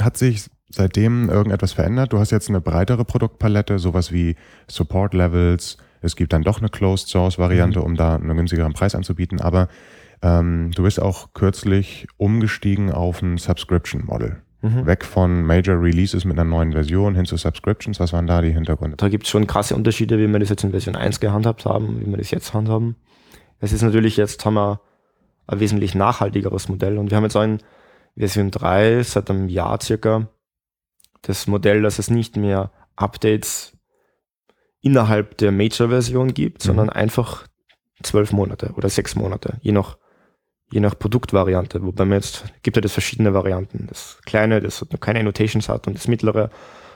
hat sich seitdem irgendetwas verändert? Du hast jetzt eine breitere Produktpalette, sowas wie Support Levels. Es gibt dann doch eine Closed Source Variante, mhm. um da einen günstigeren Preis anzubieten. Aber ähm, du bist auch kürzlich umgestiegen auf ein Subscription Model. Mhm. Weg von Major Releases mit einer neuen Version hin zu Subscriptions. Was waren da die Hintergründe? Da gibt es schon krasse Unterschiede, wie wir das jetzt in Version 1 gehandhabt haben, wie wir das jetzt handhaben. Es ist natürlich jetzt, haben wir ein wesentlich nachhaltigeres Modell und wir haben jetzt auch in Version 3 seit einem Jahr circa das Modell, dass es nicht mehr Updates innerhalb der Major-Version gibt, mhm. sondern einfach zwölf Monate oder sechs Monate, je nach je nach Produktvariante, wobei man jetzt, gibt ja das verschiedene Varianten. Das kleine, das noch keine Annotations hat und das mittlere,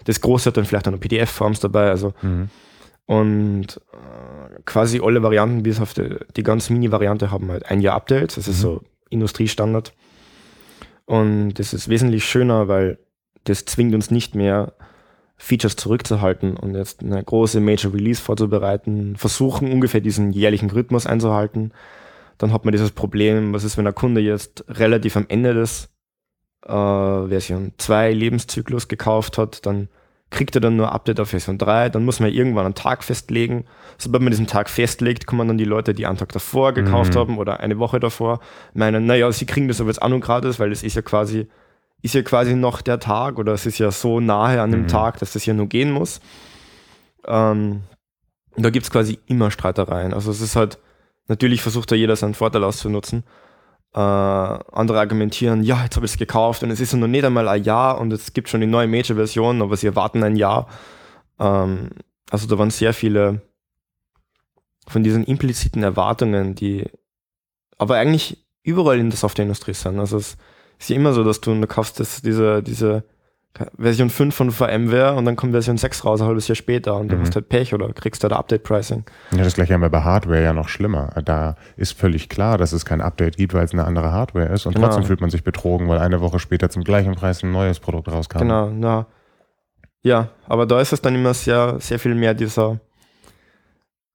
das große hat dann vielleicht auch noch PDF-Forms dabei, also mhm. und äh, quasi alle Varianten, bis auf die, die ganz Mini-Variante haben halt ein Jahr Updates, das ist mhm. so Industriestandard. Und das ist wesentlich schöner, weil das zwingt uns nicht mehr, Features zurückzuhalten und jetzt eine große Major Release vorzubereiten, versuchen ungefähr diesen jährlichen Rhythmus einzuhalten dann hat man dieses Problem, was ist, wenn ein Kunde jetzt relativ am Ende des äh, Version 2 Lebenszyklus gekauft hat, dann kriegt er dann nur Update auf Version 3, dann muss man irgendwann einen Tag festlegen. Sobald man diesen Tag festlegt, kommen dann die Leute, die einen Tag davor gekauft mhm. haben oder eine Woche davor, meinen, naja, sie kriegen das aber jetzt an und gratis, weil es ist ja quasi, ist ja quasi noch der Tag oder es ist ja so nahe an dem mhm. Tag, dass das ja nur gehen muss. Ähm, da gibt es quasi immer Streitereien. Also es ist halt, Natürlich versucht da jeder seinen Vorteil auszunutzen. Äh, andere argumentieren, ja, jetzt habe ich es gekauft und es ist noch nicht einmal ein Jahr und es gibt schon die neue Major-Version, aber sie erwarten ein Jahr. Ähm, also da waren sehr viele von diesen impliziten Erwartungen, die aber eigentlich überall in der Softwareindustrie sind. Also es ist ja immer so, dass du, du kaufst das, diese, diese Version 5 von VMware und dann kommt Version 6 raus, ein halbes Jahr später und mhm. du hast halt Pech oder kriegst halt Update-Pricing. Ja, das gleiche haben wir bei Hardware ja noch schlimmer. Da ist völlig klar, dass es kein Update gibt, weil es eine andere Hardware ist und genau. trotzdem fühlt man sich betrogen, weil eine Woche später zum gleichen Preis ein neues Produkt rauskam. Genau, ja. Ja, aber da ist es dann immer sehr, sehr viel mehr dieser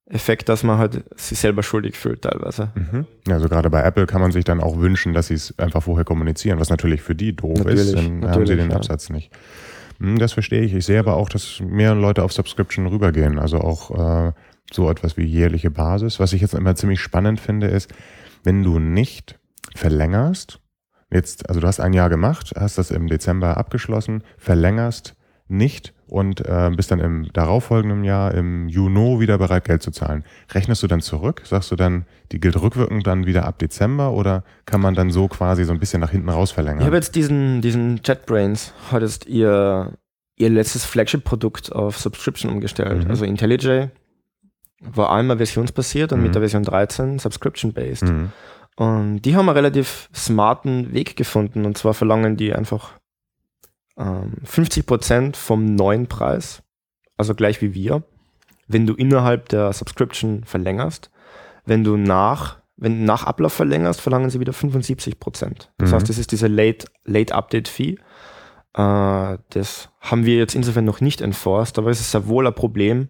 Effekt, dass man halt sich selber schuldig fühlt teilweise. Mhm. Also gerade bei Apple kann man sich dann auch wünschen, dass sie es einfach vorher kommunizieren, was natürlich für die doof natürlich, ist, dann haben sie den ja. Absatz nicht. Hm, das verstehe ich. Ich sehe aber auch, dass mehr Leute auf Subscription rübergehen. Also auch äh, so etwas wie jährliche Basis. Was ich jetzt immer ziemlich spannend finde, ist, wenn du nicht verlängerst, jetzt, also du hast ein Jahr gemacht, hast das im Dezember abgeschlossen, verlängerst nicht und äh, bist dann im darauffolgenden Jahr im Juni wieder bereit, Geld zu zahlen. Rechnest du dann zurück? Sagst du dann, die gilt rückwirkend dann wieder ab Dezember oder kann man dann so quasi so ein bisschen nach hinten raus verlängern? Ich habe jetzt diesen, diesen JetBrains, hat jetzt ihr, ihr letztes Flagship-Produkt auf Subscription umgestellt. Mhm. Also IntelliJ war einmal versionsbasiert und mhm. mit der Version 13 Subscription-based. Mhm. Und die haben einen relativ smarten Weg gefunden und zwar verlangen die einfach 50 ähm, Prozent vom neuen Preis, also gleich wie wir, wenn du innerhalb der Subscription verlängerst. Wenn du nach, wenn nach Ablauf verlängerst, verlangen sie wieder 75 Prozent. Das mhm. heißt, das ist diese Late, Late Update Fee. Äh, das haben wir jetzt insofern noch nicht enforced, aber es ist sehr wohl ein Problem,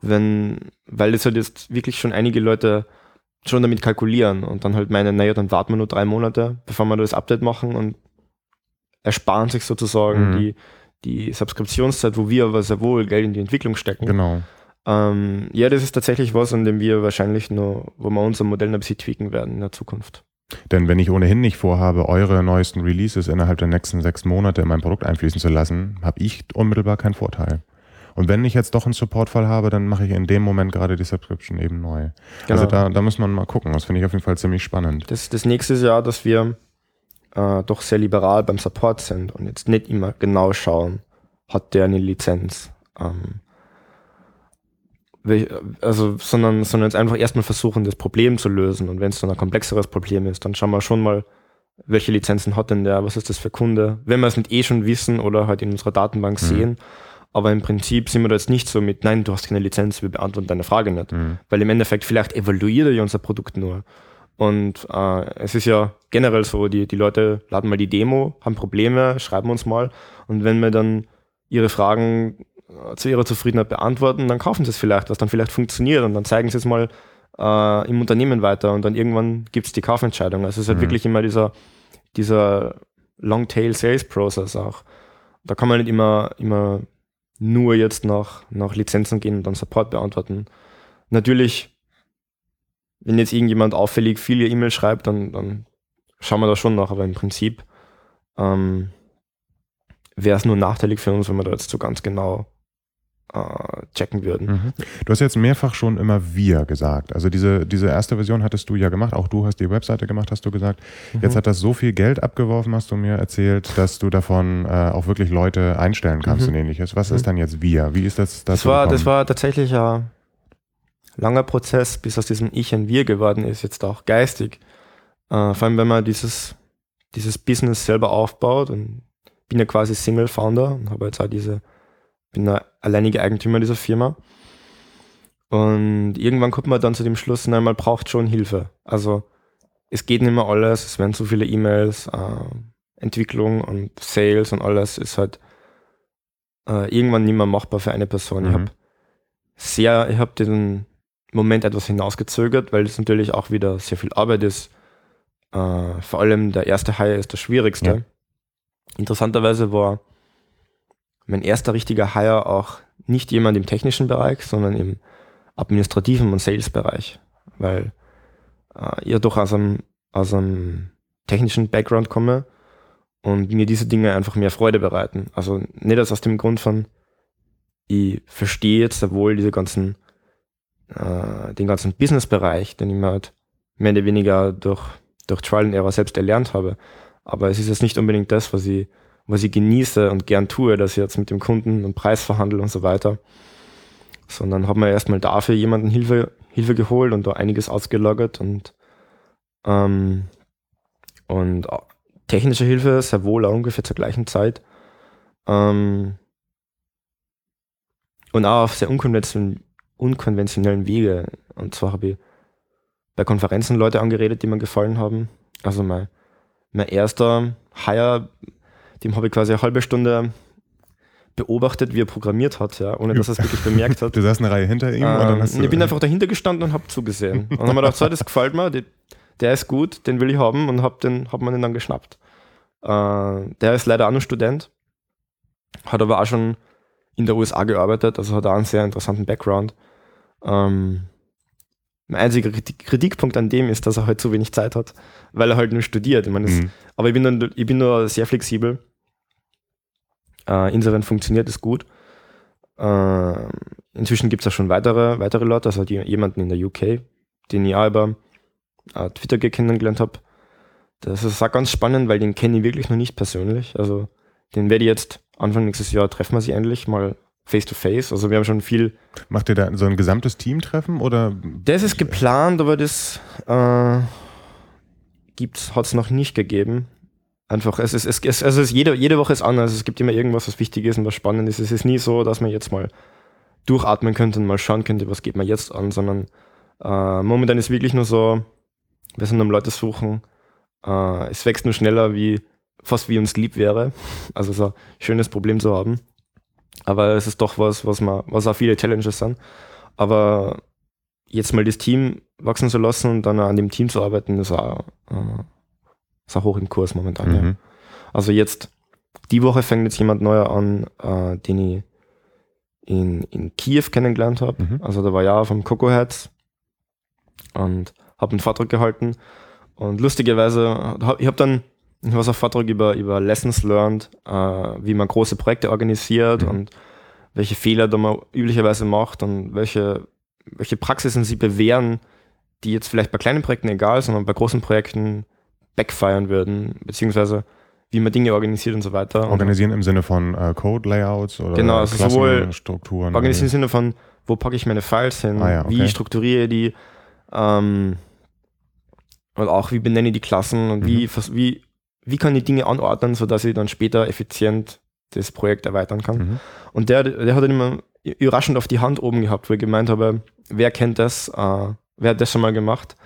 wenn, weil das halt jetzt wirklich schon einige Leute schon damit kalkulieren und dann halt meinen, naja, dann warten wir nur drei Monate, bevor wir das Update machen und ersparen sich sozusagen mhm. die, die Subskriptionszeit, wo wir aber sehr wohl Geld in die Entwicklung stecken. Genau. Ähm, ja, das ist tatsächlich was, an dem wir wahrscheinlich nur, wo wir unser Modell ein bisschen tweaken werden in der Zukunft. Denn wenn ich ohnehin nicht vorhabe, eure neuesten Releases innerhalb der nächsten sechs Monate in mein Produkt einfließen zu lassen, habe ich unmittelbar keinen Vorteil. Und wenn ich jetzt doch einen Supportfall habe, dann mache ich in dem Moment gerade die Subscription eben neu. Also genau. Also da, da muss man mal gucken. Das finde ich auf jeden Fall ziemlich spannend. Das, das nächste Jahr, dass wir äh, doch sehr liberal beim Support sind und jetzt nicht immer genau schauen, hat der eine Lizenz. Ähm, also, sondern, sondern jetzt einfach erstmal versuchen, das Problem zu lösen. Und wenn es dann ein komplexeres Problem ist, dann schauen wir schon mal, welche Lizenzen hat denn der, was ist das für Kunde, wenn wir es nicht eh schon wissen oder halt in unserer Datenbank mhm. sehen. Aber im Prinzip sind wir da jetzt nicht so mit, nein, du hast keine Lizenz, wir beantworten deine Frage nicht. Mhm. Weil im Endeffekt vielleicht evaluiert er ja unser Produkt nur. Und äh, es ist ja generell so, die, die Leute laden mal die Demo, haben Probleme, schreiben uns mal. Und wenn wir dann ihre Fragen äh, zu ihrer Zufriedenheit beantworten, dann kaufen sie es vielleicht, was dann vielleicht funktioniert. Und dann zeigen sie es mal äh, im Unternehmen weiter. Und dann irgendwann gibt es die Kaufentscheidung. Also es ist halt mhm. wirklich immer dieser, dieser Long-Tail-Sales-Process auch. Da kann man nicht immer, immer nur jetzt nach, nach Lizenzen gehen und dann Support beantworten. Natürlich wenn jetzt irgendjemand auffällig viele E-Mails schreibt, dann, dann schauen wir da schon nach, aber im Prinzip ähm, wäre es nur nachteilig für uns, wenn wir da jetzt so ganz genau äh, checken würden. Mhm. Du hast jetzt mehrfach schon immer wir gesagt. Also diese, diese erste Version hattest du ja gemacht, auch du hast die Webseite gemacht, hast du gesagt. Mhm. Jetzt hat das so viel Geld abgeworfen, hast du mir erzählt, dass du davon äh, auch wirklich Leute einstellen kannst mhm. und ähnliches. Was ist mhm. dann jetzt wir? Wie ist das das war, das war tatsächlich ja langer Prozess, bis aus diesem Ich ein Wir geworden ist, jetzt auch geistig. Äh, vor allem, wenn man dieses, dieses Business selber aufbaut und bin ja quasi Single Founder und habe jetzt auch diese, bin der alleinige Eigentümer dieser Firma. Und irgendwann kommt man dann zu dem Schluss, nein, man braucht schon Hilfe. Also es geht nicht mehr alles, es werden zu viele E-Mails, äh, Entwicklung und Sales und alles ist halt äh, irgendwann nicht mehr machbar für eine Person. Mhm. Ich habe sehr, ich habe den Moment etwas hinausgezögert, weil es natürlich auch wieder sehr viel Arbeit ist. Äh, vor allem der erste Hire ist das schwierigste. Ja. Interessanterweise war mein erster richtiger Hire auch nicht jemand im technischen Bereich, sondern im administrativen und Sales-Bereich, weil äh, ich ja doch aus einem, aus einem technischen Background komme und mir diese Dinge einfach mehr Freude bereiten. Also nicht aus dem Grund von, ich verstehe jetzt sehr wohl diese ganzen äh, den ganzen Business-Bereich, den ich mir halt mehr oder weniger durch durch Trial and Error selbst erlernt habe. Aber es ist jetzt nicht unbedingt das, was ich, was ich genieße und gern tue, dass ich jetzt mit dem Kunden einen Preis verhandle und so weiter. Sondern habe mir erstmal dafür jemanden Hilfe, Hilfe geholt und da einiges ausgelagert und, ähm, und technische Hilfe sehr wohl auch ungefähr zur gleichen Zeit. Ähm, und auch auf sehr unkonventionellen, unkonventionellen Wege. Und zwar habe ich bei Konferenzen Leute angeredet, die mir gefallen haben. Also mein, mein erster Hire, dem habe ich quasi eine halbe Stunde beobachtet, wie er programmiert hat, ja, ohne dass er es wirklich bemerkt hat. Du saßt eine Reihe hinter ihm? Ähm, ich bin einfach dahinter gestanden und habe zugesehen. Und habe mir gedacht, so, das gefällt mir, die, der ist gut, den will ich haben und habe hab mir den dann geschnappt. Äh, der ist leider auch noch Student, hat aber auch schon in der USA gearbeitet, also hat auch einen sehr interessanten Background. Ähm, mein einziger Kritikpunkt an dem ist, dass er halt zu wenig Zeit hat, weil er halt nur studiert. Ich meine, das, mhm. Aber ich bin, dann, ich bin nur sehr flexibel. Äh, insofern funktioniert es gut. Äh, inzwischen gibt es auch schon weitere, weitere Leute, also die, jemanden in der UK, den ich auch über äh, Twitter kennengelernt habe. Das ist auch ganz spannend, weil den kenne ich wirklich noch nicht persönlich. Also den werde ich jetzt Anfang nächstes Jahr treffen wir sie endlich mal face to face. Also wir haben schon viel. Macht ihr da so ein gesamtes Team-Treffen oder? Das ist geplant, aber das äh, hat es noch nicht gegeben. Einfach, es ist, es, es, also es jede, jede Woche ist anders. Es gibt immer irgendwas, was wichtig ist und was spannend ist. Es ist nie so, dass man jetzt mal durchatmen könnte und mal schauen könnte, was geht man jetzt an, sondern äh, momentan ist wirklich nur so, wir sind am Leute suchen. Äh, es wächst nur schneller, wie fast wie uns lieb wäre. Also so ein schönes Problem zu haben. Aber es ist doch was, was man, was auch viele Challenges sind. Aber jetzt mal das Team wachsen zu lassen und dann an dem Team zu arbeiten, ist auch, äh, ist auch hoch im Kurs momentan. Mhm. Ja. Also jetzt, die Woche fängt jetzt jemand neuer an, äh, den ich in, in Kiew kennengelernt habe. Mhm. Also da war ja vom Coco Heads und habe einen Vortrag gehalten. Und lustigerweise, ich habe dann ich habe auch Vortrag über, über Lessons learned, äh, wie man große Projekte organisiert mhm. und welche Fehler da man üblicherweise macht und welche, welche Praxisen sie bewähren, die jetzt vielleicht bei kleinen Projekten egal, sondern bei großen Projekten backfeiern würden, beziehungsweise wie man Dinge organisiert und so weiter. Organisieren im Sinne von äh, Code-Layouts oder genau, also sowohl Strukturen. Organisieren im Sinne von, wo packe ich meine Files hin, ah, ja, okay. wie strukturiere die, ähm, und auch wie benenne ich die Klassen und mhm. wie, wie wie kann ich Dinge anordnen, sodass ich dann später effizient das Projekt erweitern kann. Mhm. Und der, der hat dann immer überraschend auf die Hand oben gehabt, wo ich gemeint habe, wer kennt das, äh, wer hat das schon mal gemacht?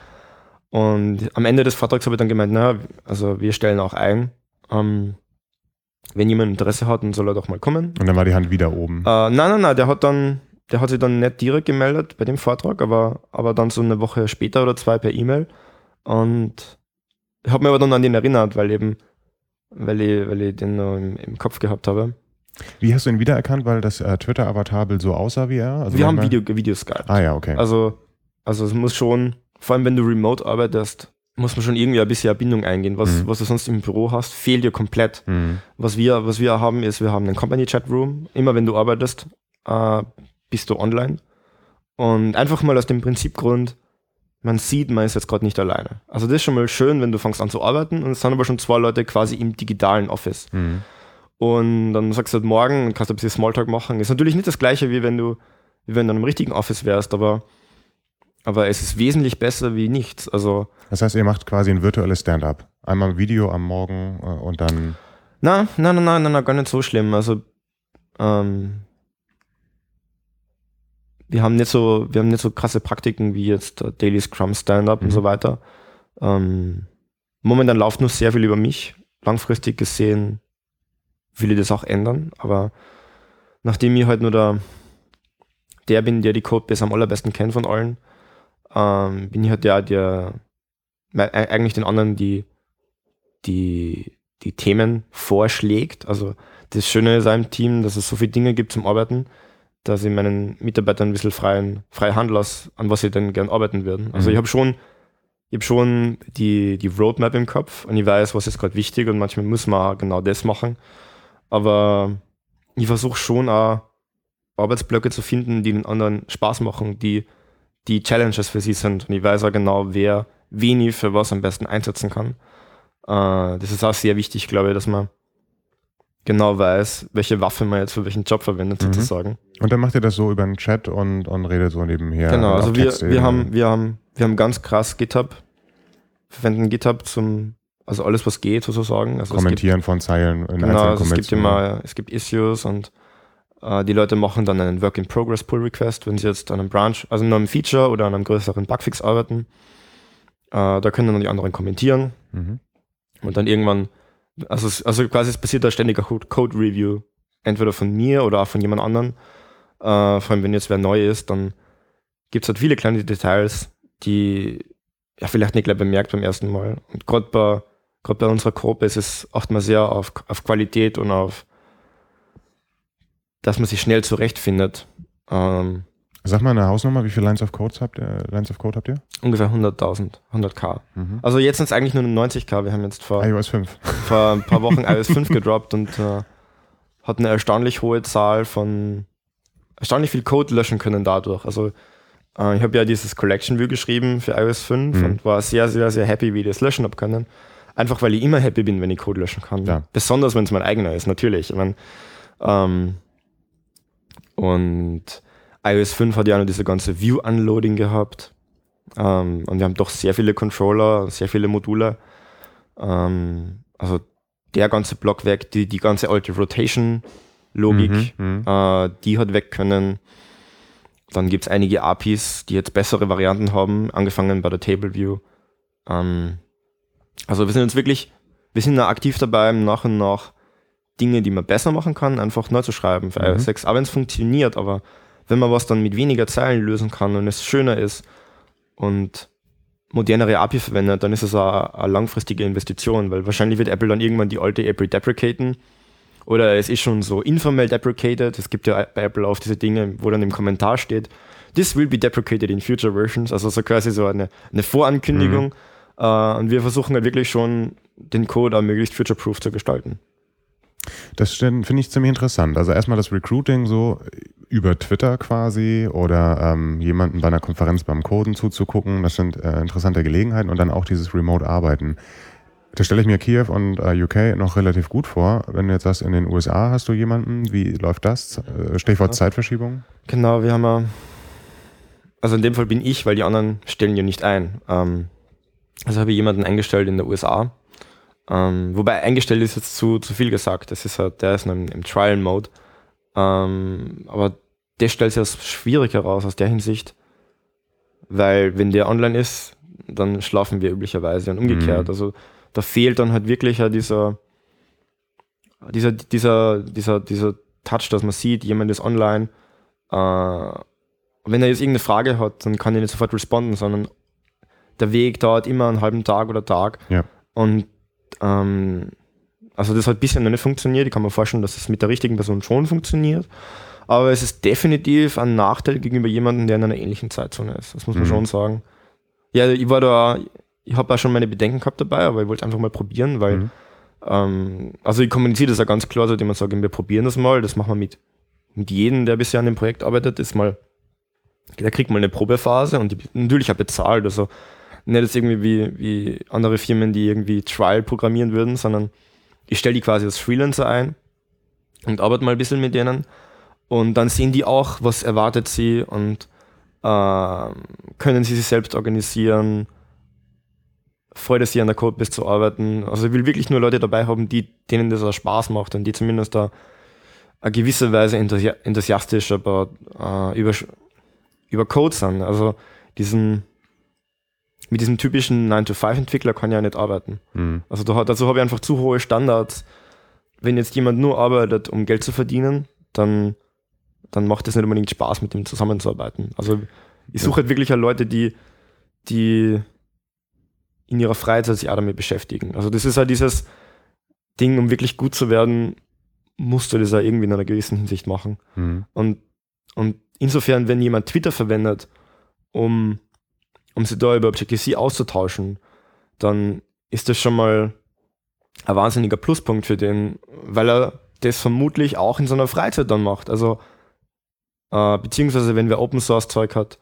Und am Ende des Vortrags habe ich dann gemeint, naja, also wir stellen auch ein. Ähm, wenn jemand Interesse hat, dann soll er doch mal kommen. Und dann war die Hand wieder oben. Äh, nein, nein, nein, der hat dann, der hat sich dann nicht direkt gemeldet bei dem Vortrag, aber, aber dann so eine Woche später oder zwei per E-Mail. Und habe mich aber dann an den erinnert, weil eben, weil ich, weil ich den noch im, im Kopf gehabt habe. Wie hast du ihn wiedererkannt, weil das äh, Twitter-Avatar so aussah wie er? Also Wir haben Video, Video Skype. Ah ja, okay. Also, also es muss schon, vor allem wenn du remote arbeitest, muss man schon irgendwie ein bisschen eine Bindung eingehen. Was, mhm. was du sonst im Büro hast, fehlt dir komplett. Mhm. Was, wir, was wir haben, ist, wir haben einen Company Chat Room. Immer wenn du arbeitest, äh, bist du online. Und einfach mal aus dem Prinzipgrund, man sieht, man ist jetzt gerade nicht alleine. Also das ist schon mal schön, wenn du fängst an zu arbeiten und es sind aber schon zwei Leute quasi im digitalen Office. Mhm. Und dann sagst du halt morgen und kannst ein bisschen Smalltalk machen. Ist natürlich nicht das gleiche, wie wenn du, wie wenn du in einem richtigen Office wärst, aber, aber es ist wesentlich besser wie nichts. Also, das heißt, ihr macht quasi ein virtuelles Stand-up. Einmal ein Video am Morgen äh, und dann. Nein, nein, nein, nein, nein, gar nicht so schlimm. Also ähm, wir haben nicht so, wir haben nicht so krasse Praktiken wie jetzt Daily Scrum Stand-up mhm. und so weiter. Ähm, momentan läuft nur sehr viel über mich. Langfristig gesehen will ich das auch ändern, aber nachdem ich halt nur der, der bin, der die Codebase am allerbesten kennt von allen, ähm, bin ich halt der, der eigentlich den anderen die, die, die Themen vorschlägt. Also das Schöne ist im Team, dass es so viele Dinge gibt zum Arbeiten dass ich meinen Mitarbeitern ein bisschen freien, frei Hand lasse, an was sie denn gern arbeiten würden. Also mhm. ich habe schon, ich habe schon die, die Roadmap im Kopf und ich weiß, was ist gerade wichtig und manchmal muss man auch genau das machen. Aber ich versuche schon auch Arbeitsblöcke zu finden, die den anderen Spaß machen, die die Challenges für sie sind. Und ich weiß auch genau, wer wen ich für was am besten einsetzen kann. Äh, das ist auch sehr wichtig, glaube ich, dass man genau weiß, welche Waffe man jetzt für welchen Job verwendet, Mhm. sozusagen. Und dann macht ihr das so über den Chat und, und redet so nebenher. genau, also wir, wir, haben, wir, haben, wir haben ganz krass GitHub, verwenden GitHub zum, also alles, was geht, sozusagen. Also es gibt, Kommentieren von Zeilen in genau, also es gibt immer, es gibt Issues und äh, die Leute machen dann einen Work-in-Progress-Pull-Request, wenn sie jetzt an einem Branch, also an einem Feature oder an einem größeren Bugfix arbeiten. Äh, da können dann die anderen kommentieren Mhm. und dann irgendwann, also, also quasi es passiert da ständiger Code- Code-Review, entweder von mir oder auch von jemand anderen. Äh, vor allem, wenn jetzt wer neu ist, dann gibt es halt viele kleine Details, die ja vielleicht nicht gleich bemerkt beim ersten Mal. Und gerade bei, bei unserer Gruppe ist es wir sehr auf, auf Qualität und auf, dass man sich schnell zurechtfindet. Ähm, Sag mal eine Hausnummer, wie viele Lines of, Codes habt ihr, Lines of Code habt ihr? ungefähr 100.000, 100k. Mhm. Also jetzt sind es eigentlich nur 90k. Wir haben jetzt vor, iOS 5. vor ein paar Wochen iOS 5 gedroppt und äh, hat eine erstaunlich hohe Zahl von erstaunlich viel Code löschen können dadurch. Also äh, ich habe ja dieses Collection View geschrieben für iOS 5 Mhm. und war sehr, sehr, sehr happy, wie ich das löschen habe können. Einfach weil ich immer happy bin, wenn ich Code löschen kann. Ja. Besonders wenn es mein eigener ist, natürlich. Ich mein, ähm, und iOS 5 hat ja noch diese ganze View-Unloading gehabt. Ähm, und wir haben doch sehr viele Controller, sehr viele Module. Ähm, also der ganze Block weg, die, die ganze alte Rotation-Logik, Mhm. Mhm. äh, die hat weg können. Dann gibt es einige APIs, die jetzt bessere Varianten haben, angefangen bei der Table View. Ähm, also wir sind jetzt wirklich, wir sind da aktiv dabei, nach und nach Dinge, die man besser machen kann, einfach neu zu schreiben für Mhm. iOS 6. Aber wenn es funktioniert, aber wenn man was dann mit weniger Zeilen lösen kann und es schöner ist und modernere API verwendet, dann ist es eine, eine langfristige Investition, weil wahrscheinlich wird Apple dann irgendwann die alte API deprecaten oder es ist schon so informell deprecated. Es gibt ja bei Apple auch diese Dinge, wo dann im Kommentar steht, this will be deprecated in future versions, also so quasi so eine, eine Vorankündigung. Äh, und wir versuchen ja wirklich schon, den Code auch möglichst future-proof zu gestalten. Das finde ich ziemlich interessant. Also erstmal das Recruiting so über Twitter quasi oder ähm, jemanden bei einer Konferenz beim Coden zuzugucken. Das sind äh, interessante Gelegenheiten und dann auch dieses Remote-Arbeiten. Da stelle ich mir Kiew und äh, UK noch relativ gut vor. Wenn du jetzt sagst, in den USA hast du jemanden, wie läuft das? Äh, Stichwort. Zeitverschiebung. Genau, wir haben ja, also in dem Fall bin ich, weil die anderen stellen ja nicht ein. Ähm, also habe ich jemanden eingestellt in der USA. Ähm, wobei eingestellt ist jetzt zu, zu viel gesagt. Das ist halt, der ist noch im, im Trial-Mode. Ähm, aber der stellt sich als schwierig heraus aus der Hinsicht, weil wenn der online ist, dann schlafen wir üblicherweise und umgekehrt. Mhm. Also da fehlt dann halt wirklich dieser, dieser, dieser, dieser, dieser Touch, dass man sieht, jemand ist online. Äh, wenn er jetzt irgendeine Frage hat, dann kann er nicht sofort responden, sondern der Weg dauert immer einen halben Tag oder Tag. Ja. Und ähm, also das hat bisher noch nicht funktioniert. Ich kann mir vorstellen, dass es mit der richtigen Person schon funktioniert. Aber es ist definitiv ein Nachteil gegenüber jemandem, der in einer ähnlichen Zeitzone ist. Das muss man Mhm. schon sagen. Ja, ich war da, ich habe auch schon meine Bedenken gehabt dabei, aber ich wollte einfach mal probieren, weil, Mhm. ähm, also ich kommuniziere das ja ganz klar, seitdem ich sage, wir probieren das mal. Das machen wir mit, mit jedem, der bisher an dem Projekt arbeitet, ist mal, der kriegt mal eine Probephase und die natürlich auch bezahlt. Also nicht jetzt irgendwie wie, wie andere Firmen, die irgendwie Trial programmieren würden, sondern ich stelle die quasi als Freelancer ein und arbeite mal ein bisschen mit denen. Und dann sehen die auch, was erwartet sie und äh, können sie sich selbst organisieren. Freut es sie an der Codebase zu arbeiten. Also ich will wirklich nur Leute dabei haben, die, denen das auch Spaß macht und die zumindest da eine gewisse Weise enthusi enthusiastisch aber äh, über, über Code sind. Also diesen mit diesem typischen 9-to-5-Entwickler kann ich ja nicht arbeiten. Mhm. Also da, dazu habe ich einfach zu hohe Standards. Wenn jetzt jemand nur arbeitet, um Geld zu verdienen, dann, dann macht es nicht unbedingt Spaß, mit dem zusammenzuarbeiten. Also ich suche halt wirklich Leute, die, die in ihrer Freizeit sich auch damit beschäftigen. Also das ist halt dieses Ding, um wirklich gut zu werden, musst du das ja irgendwie in einer gewissen Hinsicht machen. Mhm. Und, und insofern, wenn jemand Twitter verwendet, um, um sich da über Objective-C auszutauschen, dann ist das schon mal ein wahnsinniger Pluspunkt für den, weil er das vermutlich auch in seiner Freizeit dann macht. Also, äh, beziehungsweise wenn wer Open Source Zeug hat,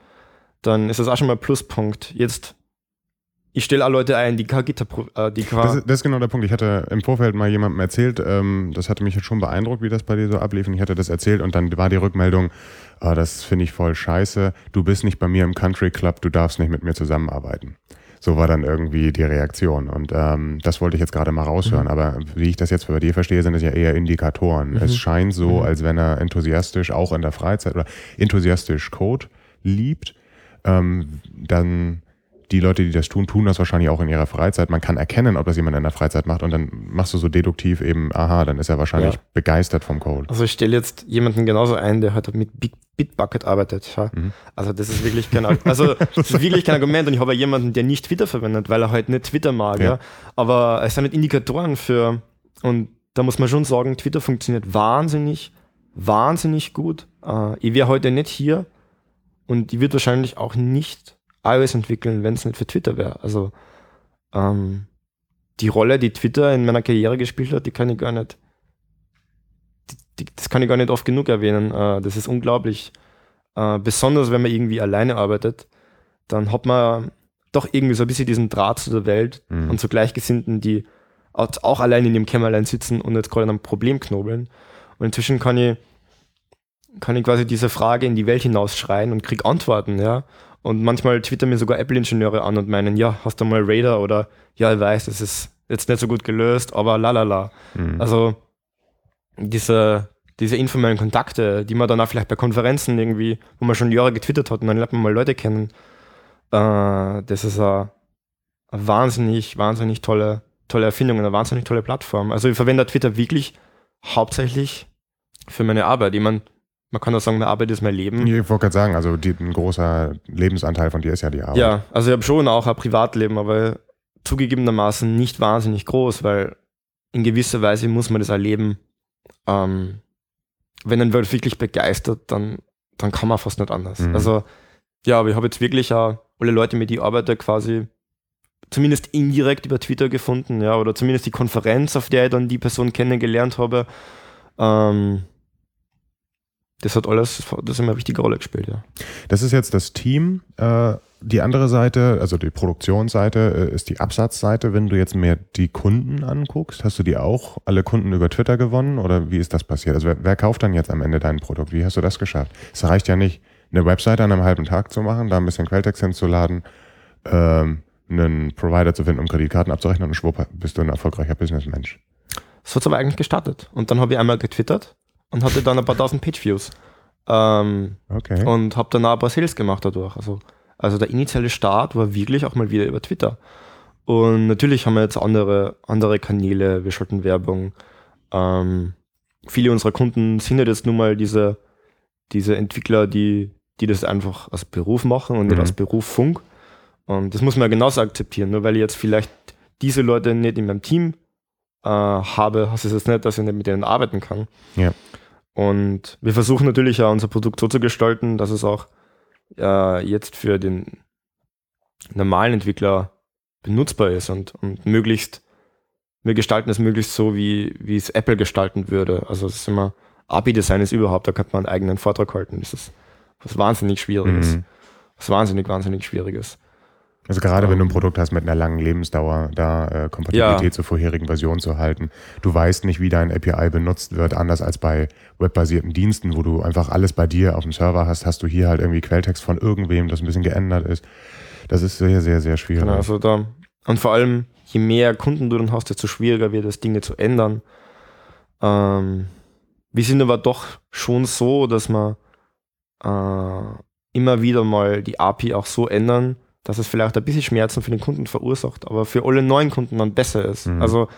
dann ist das auch schon mal ein Pluspunkt. Jetzt ich stelle auch Leute ein, die Gitter, äh, die kein Das ist, das ist genau der Punkt. Ich hatte im Vorfeld mal jemandem erzählt, ähm, das hatte mich jetzt schon beeindruckt, wie das bei dir so ablief. Und ich hatte das erzählt und dann war die Rückmeldung, ah, das finde ich voll scheiße. Du bist nicht bei mir im Country Club, du darfst nicht mit mir zusammenarbeiten. So war dann irgendwie die Reaktion. Und ähm, das wollte ich jetzt gerade mal raushören. Aber wie ich das jetzt bei dir verstehe, sind es ja eher Indikatoren. Es scheint so, als wenn er enthusiastisch auch in der Freizeit oder enthusiastisch Code liebt. Ähm, dann die Leute, die das tun, tun das wahrscheinlich auch in ihrer Freizeit. Man kann erkennen, ob das jemand in der Freizeit macht und dann machst du so deduktiv eben, aha, dann ist er wahrscheinlich Ja. begeistert vom Code. Also ich stelle jetzt jemanden genauso ein, der halt mit Big Bitbucket arbeitet. Ja. Also das ist wirklich kein, also das ist wirklich kein Argument und ich habe ja jemanden, der nicht Twitter verwendet, weil er halt nicht Twitter mag. Ja. Ja. Aber es sind halt Indikatoren für und da muss man schon sagen, Twitter funktioniert wahnsinnig, wahnsinnig gut. Äh, ich wäre heute nicht hier und ich würde wahrscheinlich auch nicht iOS entwickeln, wenn es nicht für Twitter wäre. Also ähm, die Rolle, die Twitter in meiner Karriere gespielt hat, die kann ich gar nicht die, das kann ich gar nicht oft genug erwähnen. Äh, das ist unglaublich. Äh, besonders wenn man irgendwie alleine arbeitet, dann hat man doch irgendwie so ein bisschen diesen Draht zu der Welt Mhm. und zu Gleichgesinnten, die auch auch allein in ihrem Kämmerlein sitzen und jetzt gerade an einem Problem knobeln. Und inzwischen kann ich, kann ich quasi diese Frage in die Welt hinausschreien und krieg Antworten, ja. Und manchmal twittern mir sogar Apple-Ingenieure an und meinen, ja, hast du mal Radar oder ja, ich weiß, das ist jetzt nicht so gut gelöst, aber lalala. Mhm. Also diese, diese informellen Kontakte, die man dann auch vielleicht bei Konferenzen irgendwie, wo man schon Jahre getwittert hat und dann lernt man mal Leute kennen, äh, das ist eine, eine wahnsinnig, wahnsinnig tolle, tolle Erfindung, eine wahnsinnig tolle Plattform. Also ich verwende Twitter wirklich hauptsächlich für meine Arbeit. Ich mein, man kann auch sagen, meine Arbeit ist mein Leben. Ich wollte gerade sagen, also die, ein großer Lebensanteil von dir ist ja die Arbeit. Ja, also ich habe schon auch ein Privatleben, aber zugegebenermaßen nicht wahnsinnig groß, weil in gewisser Weise muss man das erleben. Ähm, wenn ein Welt wirklich begeistert, dann, dann kann man fast nicht anders. Mhm. Also ja, aber ich habe jetzt wirklich auch alle Leute, mit denen ich arbeite, quasi zumindest indirekt über Twitter gefunden, ja, oder zumindest die Konferenz, auf der ich dann die Person kennengelernt habe. Ähm, das hat alles, das immer eine wichtige Rolle gespielt, ja. Das ist jetzt das Team. Äh, die andere Seite, also die Produktionsseite, äh, ist die Absatzseite. Wenn du jetzt mehr die Kunden anguckst, hast du die auch alle Kunden über Twitter gewonnen oder wie ist das passiert? Also wer, wer kauft dann jetzt am Ende dein Produkt? Wie hast du das geschafft? Es reicht ja nicht, eine Webseite an einem halben Tag zu machen, da ein bisschen Quelltext hinzuladen, ähm, einen Provider zu finden, um Kreditkarten abzurechnen und schwupp, bist du ein erfolgreicher Businessmensch. So hat es aber eigentlich gestartet. Und dann habe ich einmal getwittert und hatte dann ein paar tausend Page-Views. Ähm, Okay. und habe dann auch ein paar Sales gemacht dadurch. Also, also der initiale Start war wirklich auch mal wieder über Twitter. Und natürlich haben wir jetzt andere, andere Kanäle, wir schalten Werbung. Ähm, viele unserer Kunden sind halt jetzt nun mal diese, diese Entwickler, die, die das einfach als Beruf machen und nicht Mhm. als Beruf Funk. Und das muss man ja genauso akzeptieren. Nur weil ich jetzt vielleicht diese Leute nicht in meinem Team äh, habe, heißt es jetzt nicht, dass ich nicht mit denen arbeiten kann. Ja. Und wir versuchen natürlich auch unser Produkt so zu gestalten, dass es auch äh, jetzt für den normalen Entwickler benutzbar ist und, und möglichst, wir gestalten es möglichst so, wie, wie es Apple gestalten würde. Also es ist immer, API-Design ist überhaupt, da könnte man einen eigenen Vortrag halten. Das ist was wahnsinnig Schwieriges. Mhm. Was wahnsinnig, wahnsinnig Schwieriges. Also gerade wenn du ein. Produkt hast mit einer langen Lebensdauer, da äh, Kompatibilität Ja. zur vorherigen Version zu halten. Du weißt nicht, wie dein API benutzt wird, anders als bei webbasierten Diensten, wo du einfach alles bei dir auf dem Server hast, hast du hier halt irgendwie Quelltext von irgendwem, das ein bisschen geändert ist. Das ist sehr, sehr, sehr schwierig. Genau, also da, und vor allem, je mehr Kunden du dann hast, desto schwieriger wird es, Dinge zu ändern. Ähm, wir sind aber doch schon so, dass wir äh, immer wieder mal die API auch so ändern, dass es vielleicht ein bisschen Schmerzen für den Kunden verursacht, aber für alle neuen Kunden dann besser ist. Mhm. Also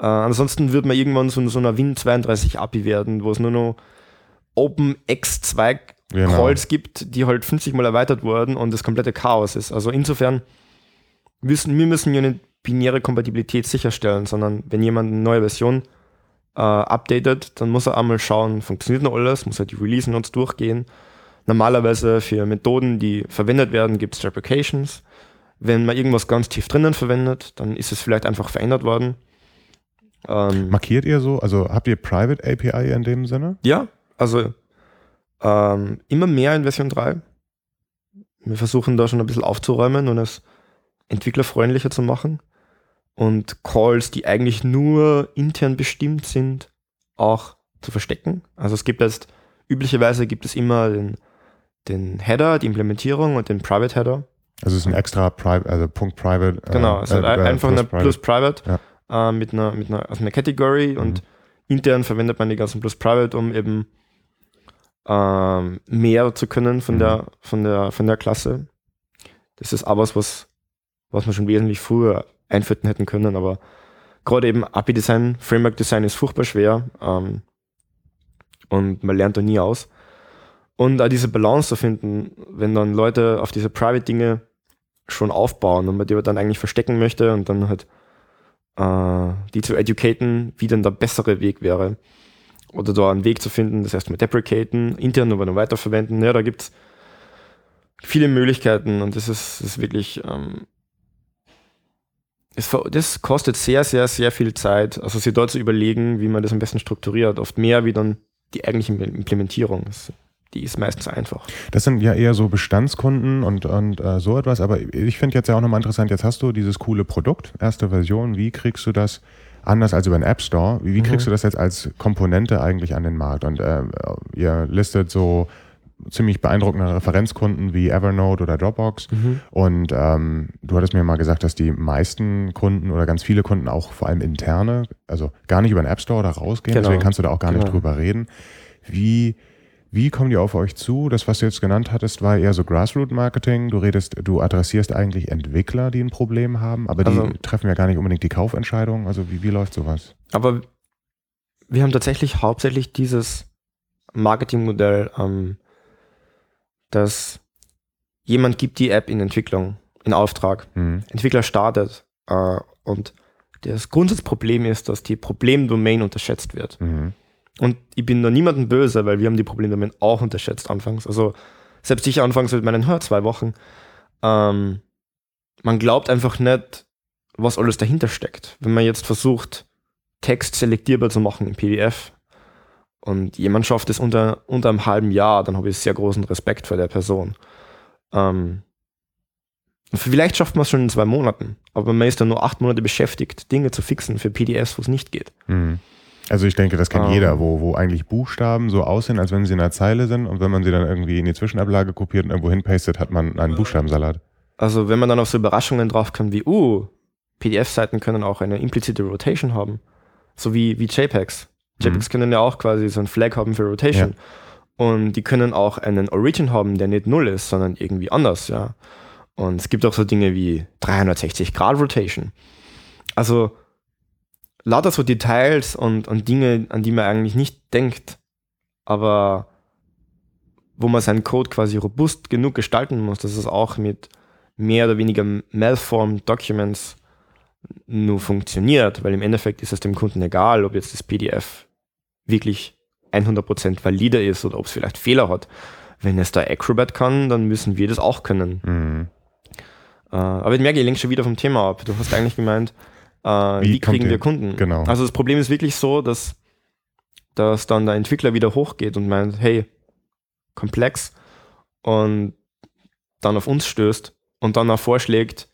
äh, ansonsten wird man irgendwann so, so einer Win32 API werden, wo es nur noch OpenX2 Genau. Calls gibt, die halt 50 Mal erweitert wurden und das komplette Chaos ist. Also insofern müssen wir müssen ja eine binäre Kompatibilität sicherstellen, sondern wenn jemand eine neue Version äh, updatet, dann muss er einmal schauen, funktioniert noch alles, muss er die Release Notes durchgehen. Normalerweise für Methoden, die verwendet werden, gibt es Replications. Wenn man irgendwas ganz tief drinnen verwendet, dann ist es vielleicht einfach verändert worden. Ähm, Markiert ihr so? Also habt ihr Private API in dem Sinne? Ja, also ähm, immer mehr in Version 3. Wir versuchen da schon ein bisschen aufzuräumen und es entwicklerfreundlicher zu machen und Calls, die eigentlich nur intern bestimmt sind, auch zu verstecken. Also es gibt jetzt, üblicherweise gibt es immer den, den Header, die Implementierung und den Private Header. Also es ist ein extra Private, also Punkt Private. Genau, also äh, einfach plus eine Private. Plus Private ja. äh, mit einer, mit einer, also einer Category mhm. und intern verwendet man die ganzen Plus Private, um eben ähm, mehr zu können von, mhm. der, von, der, von der Klasse. Das ist aber was, was, wir schon wesentlich früher einführen hätten können, aber gerade eben API-Design, Framework-Design ist furchtbar schwer ähm, und man lernt da nie aus. Und auch diese Balance zu finden, wenn dann Leute auf diese Private-Dinge schon aufbauen und man die dann eigentlich verstecken möchte und dann halt äh, die zu educaten, wie denn der bessere Weg wäre. Oder da einen Weg zu finden, das erstmal deprecaten, intern aber dann weiterverwenden. Ja, da gibt es viele Möglichkeiten und das ist, ist wirklich, ähm, das kostet sehr, sehr, sehr viel Zeit, also sich dort zu überlegen, wie man das am besten strukturiert. Oft mehr wie dann die eigentliche Implementierung. Das, die ist meistens einfach. Das sind ja eher so Bestandskunden und, und äh, so etwas, aber ich finde jetzt ja auch nochmal interessant, jetzt hast du dieses coole Produkt, erste Version, wie kriegst du das anders als über den App Store, wie, wie kriegst mhm. du das jetzt als Komponente eigentlich an den Markt? Und äh, ihr listet so ziemlich beeindruckende Referenzkunden wie Evernote oder Dropbox. Mhm. Und ähm, du hattest mir mal gesagt, dass die meisten Kunden oder ganz viele Kunden auch vor allem interne, also gar nicht über den App Store oder rausgehen, genau. deswegen kannst du da auch gar genau. nicht drüber reden. Wie wie kommen die auf euch zu? Das, was du jetzt genannt hattest, war eher so Grassroot-Marketing. Du redest, du adressierst eigentlich Entwickler, die ein Problem haben, aber die also, treffen ja gar nicht unbedingt die Kaufentscheidung. Also wie, wie läuft sowas? Aber wir haben tatsächlich hauptsächlich dieses Marketingmodell, ähm, dass jemand gibt die App in Entwicklung, in Auftrag. Mhm. Entwickler startet äh, und das Grundsatzproblem ist, dass die Problemdomain unterschätzt wird. Mhm. Und ich bin da niemandem böse, weil wir haben die Probleme damit auch unterschätzt anfangs. Also selbst ich anfangs mit meinen Hör zwei Wochen. Ähm, man glaubt einfach nicht, was alles dahinter steckt. Wenn man jetzt versucht, Text selektierbar zu machen im PDF und jemand schafft es unter, unter einem halben Jahr, dann habe ich sehr großen Respekt vor der Person. Ähm, vielleicht schafft man es schon in zwei Monaten, aber man ist dann nur acht Monate beschäftigt, Dinge zu fixen für PDFs, wo es nicht geht. Mhm. Also ich denke, das kennt um. Ähm. jeder, wo, wo eigentlich Buchstaben so aussehen, als wenn sie in einer Zeile sind und wenn man sie dann irgendwie in die Zwischenablage kopiert und irgendwo hinpastet, hat man einen Buchstabensalat. Also wenn man dann auf so Überraschungen drauf kann wie, uh, PDF-Seiten können auch eine implizite Rotation haben, so wie, wie JPEGs. JPEGs mhm. können ja auch quasi so ein Flag haben für Rotation. Ja. Und die können auch einen Origin haben, der nicht null ist, sondern irgendwie anders, ja. Und es gibt auch so Dinge wie 360 Grad Rotation. Also lauter so Details und, und Dinge, an die man eigentlich nicht denkt, aber wo man seinen Code quasi robust genug gestalten muss, dass es auch mit mehr oder weniger malformed Documents nur funktioniert, weil im Endeffekt ist es dem Kunden egal, ob jetzt das PDF wirklich 100% valide ist oder ob es vielleicht Fehler hat. Wenn es da Acrobat kann, dann müssen wir das auch können. Mhm. Äh, aber ich merke, ich lenke schon wieder vom Thema ab. Du hast eigentlich gemeint, äh, wie, wie kriegen wir Kunden? Genau. Also das Problem ist wirklich so, dass, dass dann der Entwickler wieder hochgeht und meint, hey, komplex und dann auf uns stößt und dann auch vorschlägt,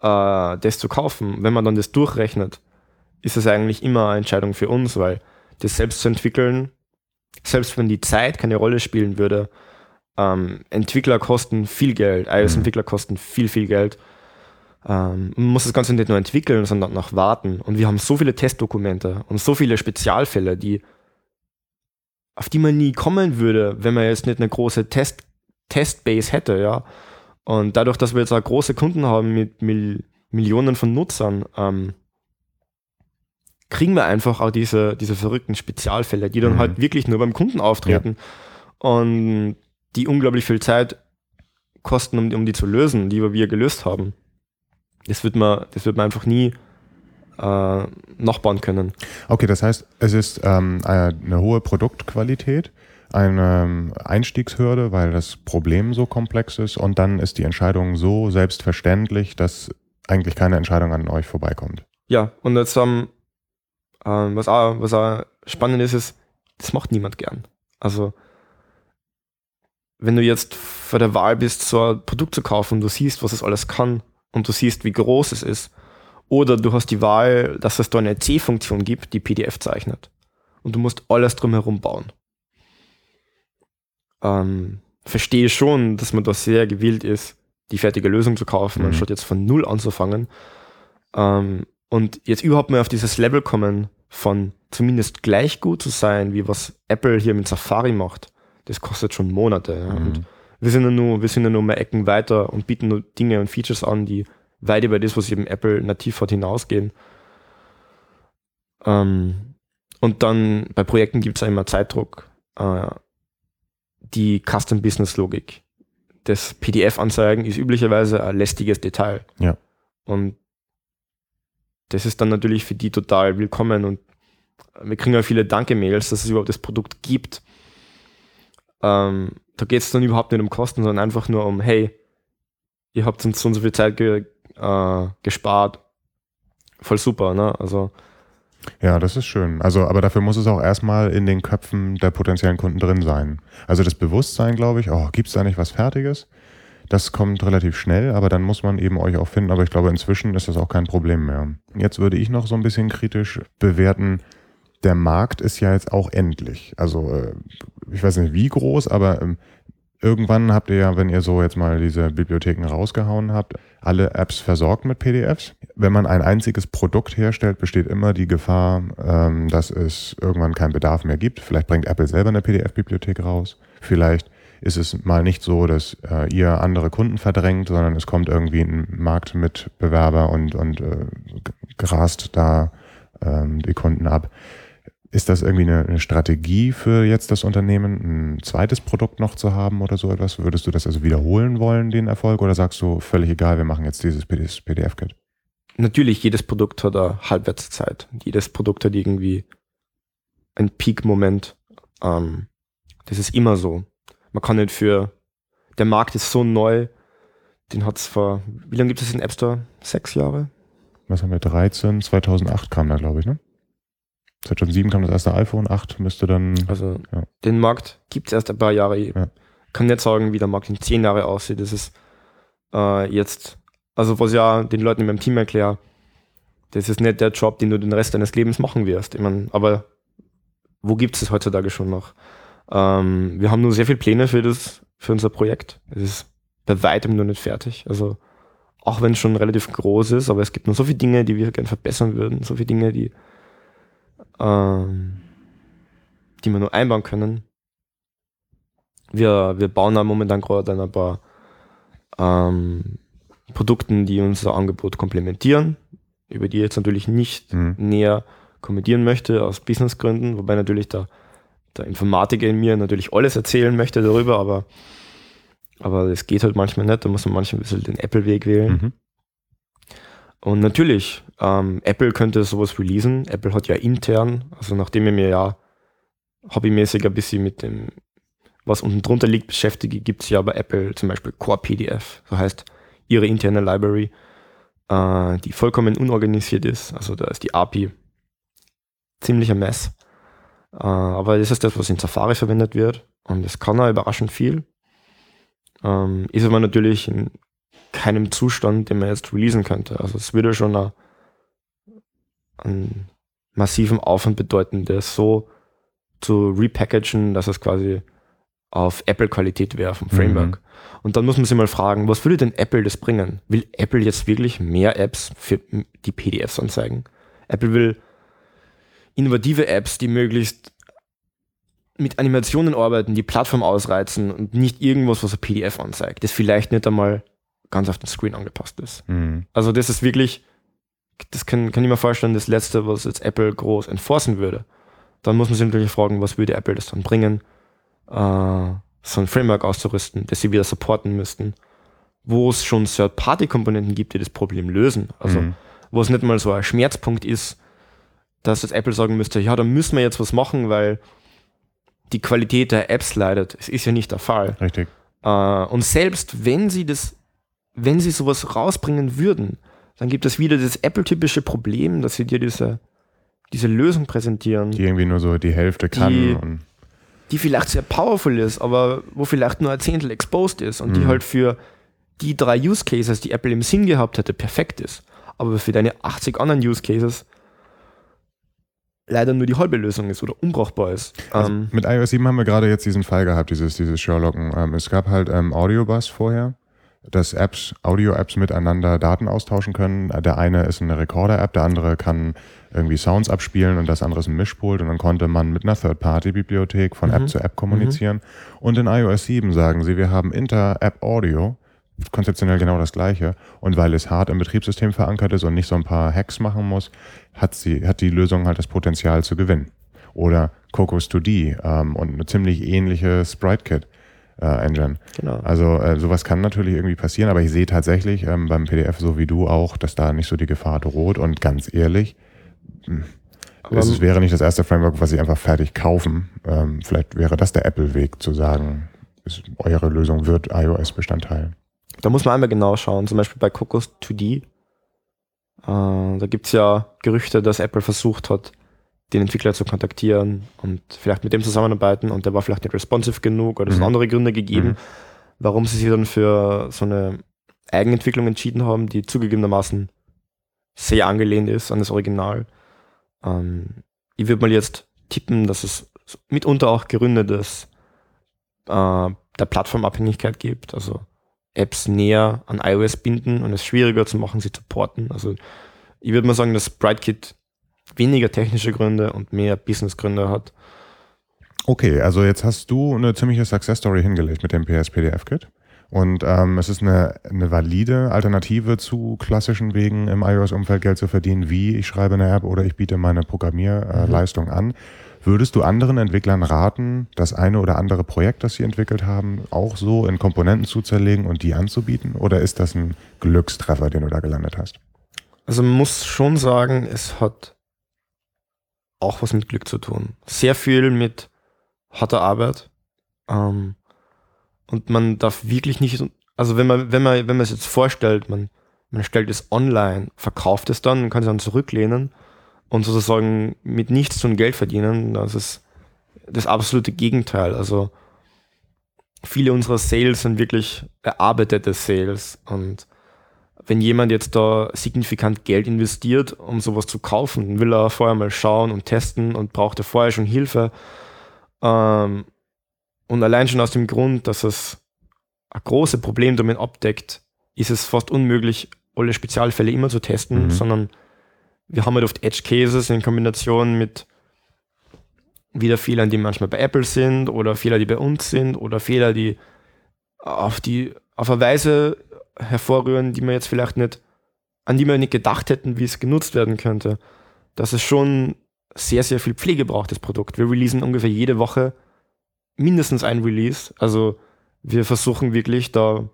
äh, das zu kaufen. Wenn man dann das durchrechnet, ist es eigentlich immer eine Entscheidung für uns, weil das selbst zu entwickeln, selbst wenn die Zeit keine Rolle spielen würde, ähm, Entwickler kosten viel Geld, iOS-Entwickler mhm. kosten viel, viel Geld ähm, man muss das Ganze nicht nur entwickeln, sondern auch warten. Und wir haben so viele Testdokumente und so viele Spezialfälle, die, auf die man nie kommen würde, wenn man jetzt nicht eine große Test, Testbase hätte, ja. Und dadurch, dass wir jetzt auch große Kunden haben mit Mil Millionen von Nutzern, ähm, kriegen wir einfach auch diese, diese verrückten Spezialfälle, die dann mhm. halt wirklich nur beim Kunden auftreten ja. und die unglaublich viel Zeit kosten, um, um die zu lösen, die wir gelöst haben. Das wird man, das wird man einfach nie äh, nachbauen können. Okay, das heißt, es ist ähm, eine hohe Produktqualität, eine ähm, Einstiegshürde, weil das Problem so komplex ist und dann ist die Entscheidung so selbstverständlich, dass eigentlich keine Entscheidung an euch vorbeikommt. Ja, und jetzt ähm, äh, was, auch, was auch spannend ist, ist, das macht niemand gern. Also wenn du jetzt vor der Wahl bist, so ein Produkt zu kaufen und du siehst, was es alles kann, und du siehst, wie groß es ist. Oder du hast die Wahl, dass es da eine C-Funktion gibt, die PDF zeichnet. Und du musst alles drumherum bauen. Ähm, verstehe schon, dass man da sehr gewillt ist, die fertige Lösung zu kaufen, mhm. anstatt jetzt von Null anzufangen. Ähm, und jetzt überhaupt mal auf dieses Level kommen, von zumindest gleich gut zu sein, wie was Apple hier mit Safari macht, das kostet schon Monate. Ja. Mhm. Und wir sind ja nur, wir sind ja nur mal Ecken weiter und bieten nur Dinge und Features an, die weit über das, was eben Apple nativ hat, hinausgehen. Ähm, und dann bei Projekten gibt es ja immer Zeitdruck. Äh, die Custom Business Logik. Das PDF-Anzeigen ist üblicherweise ein lästiges Detail. Ja. Und das ist dann natürlich für die total willkommen und wir kriegen ja viele Danke-Mails, dass es überhaupt das Produkt gibt. Ähm, da geht es dann überhaupt nicht um Kosten, sondern einfach nur um, hey, ihr habt uns so und so viel Zeit ge äh, gespart. Voll super, ne? Also. Ja, das ist schön. Also, aber dafür muss es auch erstmal in den Köpfen der potenziellen Kunden drin sein. Also das Bewusstsein, glaube ich, oh, gibt es da nicht was Fertiges? Das kommt relativ schnell, aber dann muss man eben euch auch finden. Aber ich glaube, inzwischen ist das auch kein Problem mehr. Jetzt würde ich noch so ein bisschen kritisch bewerten. Der Markt ist ja jetzt auch endlich. Also, äh, ich weiß nicht wie groß, aber ähm, irgendwann habt ihr ja, wenn ihr so jetzt mal diese Bibliotheken rausgehauen habt, alle Apps versorgt mit PDFs. Wenn man ein einziges Produkt herstellt, besteht immer die Gefahr, ähm, dass es irgendwann keinen Bedarf mehr gibt. Vielleicht bringt Apple selber eine PDF-Bibliothek raus. Vielleicht ist es mal nicht so, dass äh, ihr andere Kunden verdrängt, sondern es kommt irgendwie ein Marktmitbewerber und, und äh, grast da ähm, die Kunden ab. Ist das irgendwie eine, eine, Strategie für jetzt das Unternehmen, ein zweites Produkt noch zu haben oder so etwas? Würdest du das also wiederholen wollen, den Erfolg, oder sagst du völlig egal, wir machen jetzt dieses PDF-Kit? Natürlich, jedes Produkt hat eine Halbwertszeit. Jedes Produkt hat irgendwie einen Peak-Moment. Ähm, das ist immer so man kann nicht für, der Markt ist so neu, den hat es vor, wie lange gibt es den App Store? Sechs Jahre? Was haben wir, 13, 2008 kam da, glaube ich, ne? 2007 kam das erste iPhone, 8 müsste dann. Also, ja. den Markt gibt es erst ein paar Jahre. Ich ja. kann nicht sagen, wie der Markt in zehn Jahre aussieht. Das ist äh, jetzt, also was ja den Leuten in meinem Team erkläre, das ist nicht der Job, den du den Rest deines Lebens machen wirst. Ich mein, aber wo gibt es das heutzutage schon noch? Ähm, wir haben nur sehr viele Pläne für, das, für unser Projekt. Es ist bei weitem nur nicht fertig. Also auch wenn es schon relativ groß ist, aber es gibt noch so viele Dinge, die wir gerne verbessern würden, so viele Dinge, die, ähm, die wir nur einbauen können. Wir, wir bauen da momentan gerade ein paar ähm, Produkten, die unser Angebot komplementieren, über die ich jetzt natürlich nicht mhm. näher kommentieren möchte, aus Businessgründen, wobei natürlich da der Informatiker in mir natürlich alles erzählen möchte darüber, aber, aber das geht halt manchmal nicht. Da muss man manchmal ein bisschen den Apple-Weg wählen. Mhm. Und natürlich, ähm, Apple könnte sowas releasen. Apple hat ja intern, also nachdem ich mir ja hobbymäßig ein bisschen mit dem, was unten drunter liegt, beschäftige, gibt es ja bei Apple zum Beispiel Core PDF, so heißt ihre interne Library, äh, die vollkommen unorganisiert ist. Also da ist die API ziemlicher Mess. Äh, aber das ist das, was in Safari verwendet wird und es kann auch überraschend viel. Ähm, ist aber natürlich in keinem Zustand, den man jetzt releasen könnte. Also es würde schon eine, einen massiven Aufwand bedeuten, das so zu repackagen, dass es quasi auf Apple-Qualität wäre vom Framework. Mhm. Und dann muss man sich mal fragen, was würde denn Apple das bringen? Will Apple jetzt wirklich mehr Apps für die PDFs anzeigen? Apple will innovative Apps, die möglichst mit Animationen arbeiten, die Plattform ausreizen und nicht irgendwas, was ein PDF anzeigt, das vielleicht nicht einmal ganz auf den Screen angepasst ist. Mhm. Also das ist wirklich, das kann, kann ich mir vorstellen, das Letzte, was jetzt Apple groß enforcen würde. Dann muss man sich natürlich fragen, was würde Apple das dann bringen, äh, so ein Framework auszurüsten, das sie wieder supporten müssten, wo es schon Third-Party-Komponenten gibt, die das Problem lösen. Also mhm. wo es nicht mal so ein Schmerzpunkt ist, dass das Apple sagen müsste, ja, da müssen wir jetzt was machen, weil die Qualität der Apps leidet. Es ist ja nicht der Fall. Richtig. Äh, und selbst wenn sie das, wenn sie sowas rausbringen würden, dann gibt es wieder das Apple-typische Problem, dass sie dir diese, diese Lösung präsentieren. Die irgendwie nur so die Hälfte kann. Die, die vielleicht sehr powerful ist, aber wo vielleicht nur ein Zehntel exposed ist und mhm. die halt für die drei Use Cases, die Apple im Sinn gehabt hätte, perfekt ist. Aber für deine 80 anderen Use Cases leider nur die halbe Lösung ist oder unbrauchbar ist. Also ähm, mit iOS 7 haben wir gerade jetzt diesen Fall gehabt, dieses, dieses Sherlocken. Ähm, es gab halt ähm, Audiobus vorher, dass Apps, Audio-Apps miteinander Daten austauschen können. Der eine ist eine Recorder-App, der andere kann irgendwie Sounds abspielen und das andere ist ein Mischpult und dann konnte man mit einer Third-Party-Bibliothek von mhm. App zu App kommunizieren. Mhm. Und in iOS 7 sagen sie, wir haben Inter-App-Audio konzeptionell genau das Gleiche. Und weil es hart im Betriebssystem verankert ist und nicht so ein paar Hacks machen muss, hat, sie, hat die Lösung halt das Potenzial zu gewinnen. Oder Cocos 2D ähm, und eine ziemlich ähnliche Sprite-Kit. Äh, Engine. Genau. Also äh, sowas kann natürlich irgendwie passieren, aber ich sehe tatsächlich ähm, beim PDF so wie du auch, dass da nicht so die Gefahr droht. Und ganz ehrlich, hm, es wäre nicht das erste Framework, was sie einfach fertig kaufen. Ähm, vielleicht wäre das der Apple-Weg zu sagen, ist, eure Lösung wird iOS-Bestandteil. Da muss man einmal genau schauen, zum Beispiel bei Cocos 2D. Äh, da gibt es ja Gerüchte, dass Apple versucht hat, den Entwickler zu kontaktieren und vielleicht mit dem zusammenarbeiten und der war vielleicht nicht responsive genug oder es mhm. andere Gründe gegeben, mhm. warum sie sich dann für so eine Eigenentwicklung entschieden haben, die zugegebenermaßen sehr angelehnt ist an das Original. Ähm, ich würde mal jetzt tippen, dass es mitunter auch Gründe des, äh, der Plattformabhängigkeit gibt. Also Apps näher an iOS binden und es schwieriger zu machen, sie zu porten. Also ich würde mal sagen, dass BrightKit weniger technische Gründe und mehr Business-Gründe hat. Okay, also jetzt hast du eine ziemliche Success Story hingelegt mit dem PS-PDF-Kit. Und ähm, es ist eine, eine valide Alternative zu klassischen Wegen im iOS-Umfeld Geld zu verdienen, wie ich schreibe eine App oder ich biete meine Programmierleistung mhm. an. Würdest du anderen Entwicklern raten, das eine oder andere Projekt, das sie entwickelt haben, auch so in Komponenten zu zerlegen und die anzubieten? Oder ist das ein Glückstreffer, den du da gelandet hast? Also man muss schon sagen, es hat auch was mit Glück zu tun. Sehr viel mit harter Arbeit. Ähm, und man darf wirklich nicht, also wenn man, wenn man, wenn man es jetzt vorstellt, man, man stellt es online, verkauft es dann, kann es dann zurücklehnen und sozusagen mit nichts tun Geld verdienen, das ist das absolute Gegenteil. Also viele unserer Sales sind wirklich erarbeitete Sales und wenn jemand jetzt da signifikant Geld investiert, um sowas zu kaufen, will er vorher mal schauen und testen und braucht er vorher schon Hilfe. Ähm, und allein schon aus dem Grund, dass es ein großes Problem damit abdeckt, ist es fast unmöglich, alle Spezialfälle immer zu testen, mhm. sondern wir haben halt oft Edge Cases in Kombination mit wieder Fehlern, die manchmal bei Apple sind oder Fehler, die bei uns sind oder Fehler, die auf die auf eine Weise hervorrühren, die wir jetzt vielleicht nicht, an die wir nicht gedacht hätten, wie es genutzt werden könnte. Dass es schon sehr, sehr viel Pflege braucht, das Produkt. Wir releasen ungefähr jede Woche mindestens ein Release. Also wir versuchen wirklich da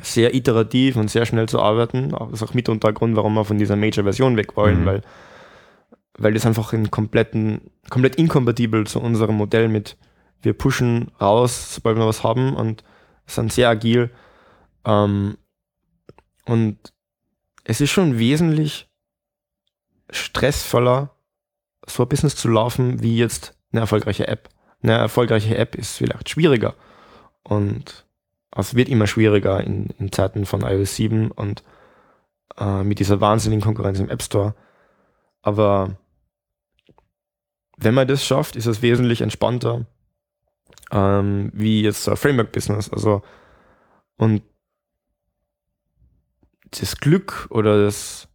sehr iterativ und sehr schnell zu arbeiten. Das ist auch mitunter der Grund, warum wir von dieser Major-Version weg wollen, mhm. weil, weil das einfach in kompletten, komplett inkompatibel zu unserem Modell mit wir pushen raus, sobald wir was haben und sind sehr agil. Ähm, und es ist schon wesentlich stressvoller, so ein Business zu laufen, wie jetzt eine erfolgreiche App. Eine erfolgreiche App ist vielleicht schwieriger und es wird immer schwieriger in, in Zeiten von iOS 7 und äh, mit dieser wahnsinnigen Konkurrenz im App Store. Aber wenn man das schafft, ist es wesentlich entspannter ähm, wie jetzt so ein Framework-Business. Also und das Glück oder das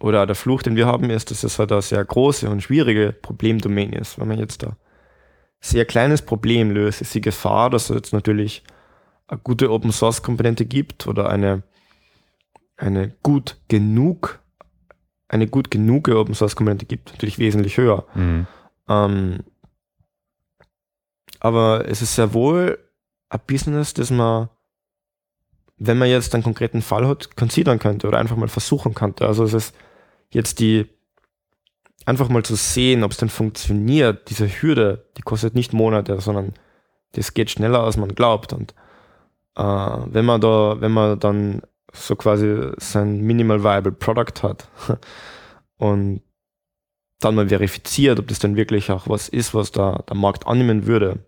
oder der Fluch, den wir haben, ist, dass es halt eine sehr große und schwierige Problemdomain ist. Wenn man jetzt da sehr kleines Problem löst, ist die Gefahr, dass es jetzt natürlich eine gute Open Source Komponente gibt oder eine, eine gut genug, eine gut genug Open Source Komponente gibt, natürlich wesentlich höher. Mhm. Ähm, aber es ist sehr wohl ein Business, das man, wenn man jetzt einen konkreten Fall hat, considern könnte oder einfach mal versuchen könnte. Also es ist jetzt die, einfach mal zu sehen, ob es denn funktioniert, diese Hürde, die kostet nicht Monate, sondern das geht schneller, als man glaubt. Und äh, wenn man da, wenn man dann so quasi sein Minimal Viable Product hat und dann mal verifiziert, ob das dann wirklich auch was ist, was da der Markt annehmen würde,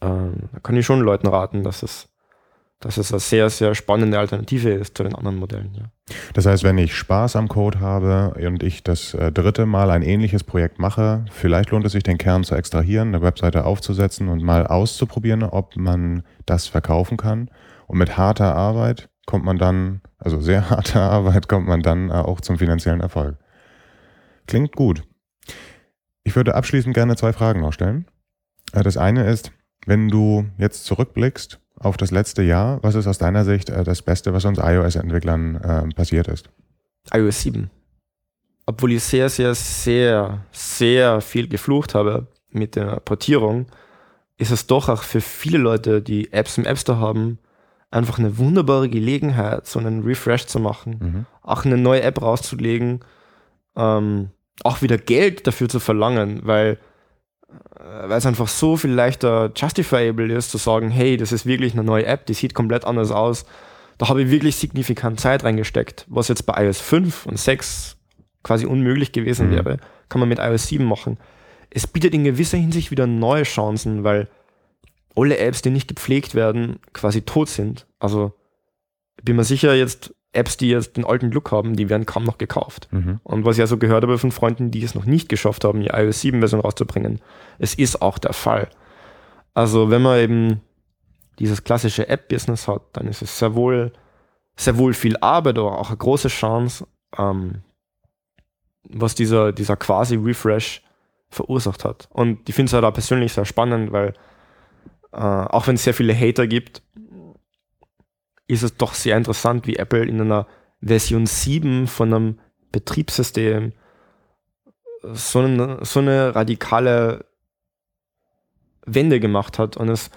äh, da kann ich schon Leuten raten, dass es, dass es eine sehr, sehr spannende Alternative ist zu den anderen Modellen. Ja. Das heißt, wenn ich Spaß am Code habe und ich das äh, dritte Mal ein ähnliches Projekt mache, vielleicht lohnt es sich, den Kern zu extrahieren, eine Webseite aufzusetzen und mal auszuprobieren, ob man das verkaufen kann. Und mit harter Arbeit kommt man dann, also sehr harter Arbeit, kommt man dann äh, auch zum finanziellen Erfolg. Klingt gut. Ich würde abschließend gerne zwei Fragen noch stellen. Äh, das eine ist, wenn du jetzt zurückblickst auf das letzte Jahr, was ist aus deiner Sicht äh, das Beste, was uns iOS-Entwicklern äh, passiert ist? iOS 7. Obwohl ich sehr, sehr, sehr, sehr viel geflucht habe mit der Portierung, ist es doch auch für viele Leute, die Apps im App Store haben, einfach eine wunderbare Gelegenheit, so einen Refresh zu machen, mhm. auch eine neue App rauszulegen, ähm, auch wieder Geld dafür zu verlangen, weil weil es einfach so viel leichter justifiable ist, zu sagen, hey, das ist wirklich eine neue App, die sieht komplett anders aus. Da habe ich wirklich signifikant Zeit reingesteckt, was jetzt bei iOS 5 und 6 quasi unmöglich gewesen mhm. wäre, kann man mit iOS 7 machen. Es bietet in gewisser Hinsicht wieder neue Chancen, weil alle Apps, die nicht gepflegt werden, quasi tot sind. Also ich bin mir sicher, jetzt Apps, die jetzt den alten Look haben, die werden kaum noch gekauft. Mhm. Und was ich also gehört habe von Freunden, die es noch nicht geschafft haben, die iOS 7 Version rauszubringen, es ist auch der Fall. Also wenn man eben dieses klassische App-Business hat, dann ist es sehr wohl, sehr wohl viel Arbeit, aber auch eine große Chance, ähm, was dieser, dieser quasi Refresh verursacht hat. Und ich finde es halt auch persönlich sehr spannend, weil äh, auch wenn es sehr viele Hater gibt, ist es doch sehr interessant, wie Apple in einer Version 7 von einem Betriebssystem so eine, so eine radikale Wende gemacht hat. Und es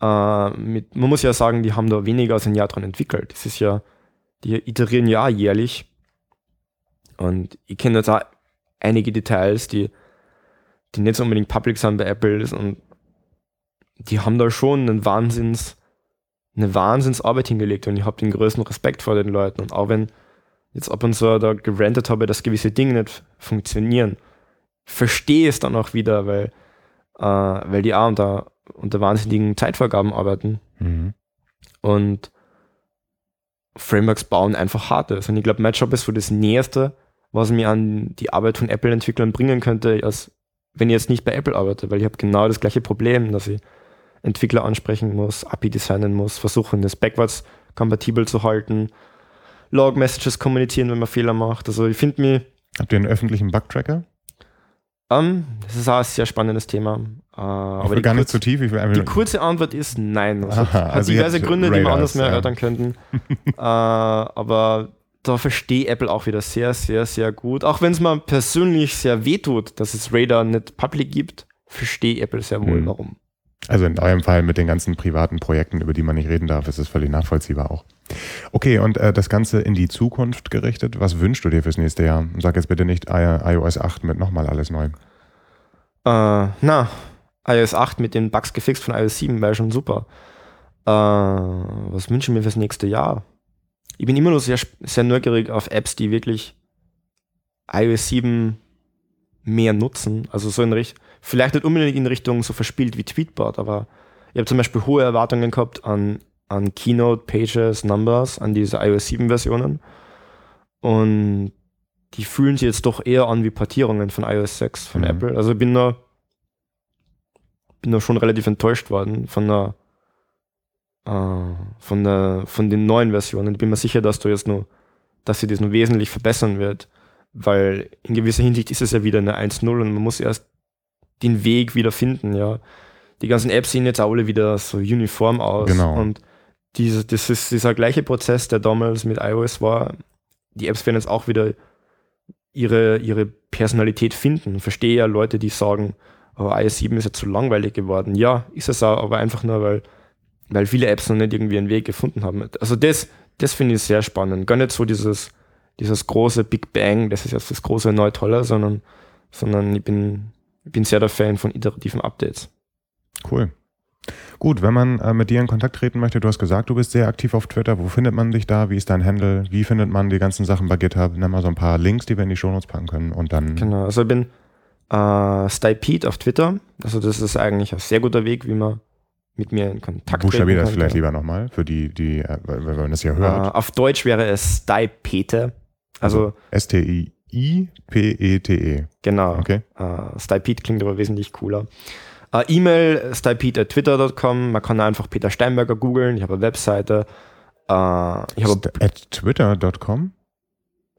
äh, mit, man muss ja sagen, die haben da weniger als ein Jahr dran entwickelt. Das ist ja, die iterieren ja jährlich. Und ich kenne jetzt auch einige Details, die, die nicht so unbedingt public sind bei Apple und die haben da schon einen Wahnsinns eine Wahnsinnsarbeit hingelegt und ich habe den größten Respekt vor den Leuten. Und auch wenn jetzt ab und zu da gerantet habe, dass gewisse Dinge nicht funktionieren, verstehe es dann auch wieder, weil, äh, weil die auch unter, unter wahnsinnigen Zeitvorgaben arbeiten. Mhm. Und Frameworks bauen einfach hart ist. Und ich glaube, mein Job ist so das Näherste, was mir an die Arbeit von Apple-Entwicklern bringen könnte, als wenn ich jetzt nicht bei Apple arbeite, weil ich habe genau das gleiche Problem, dass ich Entwickler ansprechen muss, API designen muss, versuchen, das backwards kompatibel zu halten, Log-Messages kommunizieren, wenn man Fehler macht. Also ich finde mir. Habt ihr einen öffentlichen Bug-Tracker? Um, ähm, das ist auch ein sehr spannendes Thema. Uh, aber die gar nicht zu tief. die kurze Antwort ist nein. Also Aha, hat also diverse Gründe, Radars, die wir anders mehr ja. erörtern könnten. uh, aber da verstehe Apple auch wieder sehr, sehr, sehr gut. Auch wenn es mir persönlich sehr wehtut, dass es Radar nicht public gibt, verstehe Apple sehr wohl, hm. warum. Also in eurem Fall mit den ganzen privaten Projekten, über die man nicht reden darf, ist es völlig nachvollziehbar auch. Okay, und äh, das Ganze in die Zukunft gerichtet, was wünschst du dir fürs nächste Jahr? Sag jetzt bitte nicht iOS 8 mit nochmal alles neu. Äh, na, iOS 8 mit den Bugs gefixt von iOS 7 wäre schon super. Äh, was wünschen wir fürs nächste Jahr? Ich bin immer noch sehr, sehr neugierig auf Apps, die wirklich iOS 7 mehr nutzen. Also so in Richtung vielleicht nicht unbedingt in Richtung so verspielt wie Tweetbot, aber ich habe zum Beispiel hohe Erwartungen gehabt an, an Keynote, Pages, Numbers, an diese iOS 7 Versionen. Und die fühlen sich jetzt doch eher an wie Portierungen von iOS 6 von mhm. Apple. Also ich bin da, bin da schon relativ enttäuscht worden von der, äh, von der, von den neuen Versionen. Ich bin mir sicher, dass du jetzt nur, dass sie das nur wesentlich verbessern wird, weil in gewisser Hinsicht ist es ja wieder eine 1.0 und man muss erst den Weg wieder finden, ja. Die ganzen Apps sehen jetzt alle wieder so uniform aus. Genau. Und diese, das ist dieser gleiche Prozess, der damals mit iOS war. Die Apps werden jetzt auch wieder ihre, ihre Personalität finden. Ich verstehe ja Leute, die sagen, oh, iOS 7 ist ja zu langweilig geworden. Ja, ist es auch, aber einfach nur, weil, weil viele Apps noch nicht irgendwie einen Weg gefunden haben. Also das, das finde ich sehr spannend. Gar nicht so dieses, dieses große Big Bang, das ist jetzt das große Neu-Tolle, sondern, sondern ich bin, bin sehr der Fan von iterativen Updates. Cool. Gut, wenn man äh, mit dir in Kontakt treten möchte, du hast gesagt, du bist sehr aktiv auf Twitter. Wo findet man dich da? Wie ist dein Handle? Wie findet man die ganzen Sachen bei GitHub? Nimm mal so ein paar Links, die wir in die Shownotes packen können und dann. Genau, also ich bin äh, Stypede auf Twitter. Also das ist eigentlich ein sehr guter Weg, wie man mit mir in Kontakt Buchstabier das könnte. vielleicht lieber nochmal, für die, die, äh, weil weil man das ja Äh, hört. auf Deutsch wäre es Stipete. Also, S-T-I-I-P-E-T-E. genau. Okay. Äh, Stipete klingt aber wesentlich cooler. Äh, E-Mail stipete.twitter.com. Man kann einfach Peter Steinberger googeln. Ich habe eine Webseite. Äh, ich habe. At twitter.com?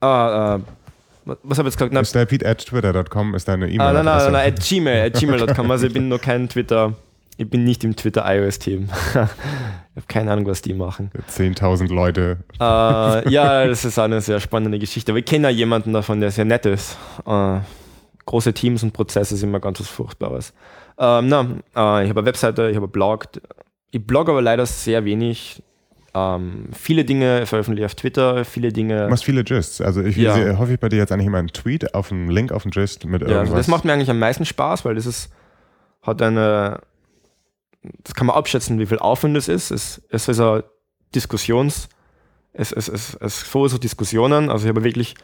Äh, was habe ich jetzt gesagt? Na, Stylepete at twitter.com ist deine ah, nein, nein, E-Mail-Adresse. nein, at gmail, at gmail.com. Also ich bin noch kein Twitter. Ich bin nicht im Twitter iOS-Team. ich habe keine Ahnung, was die machen. 10.000 Leute. äh, ja, das ist eine sehr spannende Geschichte. Aber ich kenne ja jemanden davon, der sehr nett ist. Äh, große Teams und Prozesse sind immer ganz was Furchtbares. Ähm, na, äh, ich habe eine Webseite, ich habe einen Blog. Ich blogge aber leider sehr wenig. Ähm, viele Dinge veröffentliche ich auf Twitter, viele Du Dinge. machst viele Gists. Also ich Ja. sehe häufig bei dir jetzt eigentlich immer einen Tweet auf einen Link auf einen Gist mit Ja, also irgendwas. das macht mir eigentlich am meisten Spaß, weil das ist, hat eine, das kann man abschätzen, wie viel Aufwand es ist. Es, es ist ein Diskussions, es, es, es, es verursacht Diskussionen. Also ich habe wirklich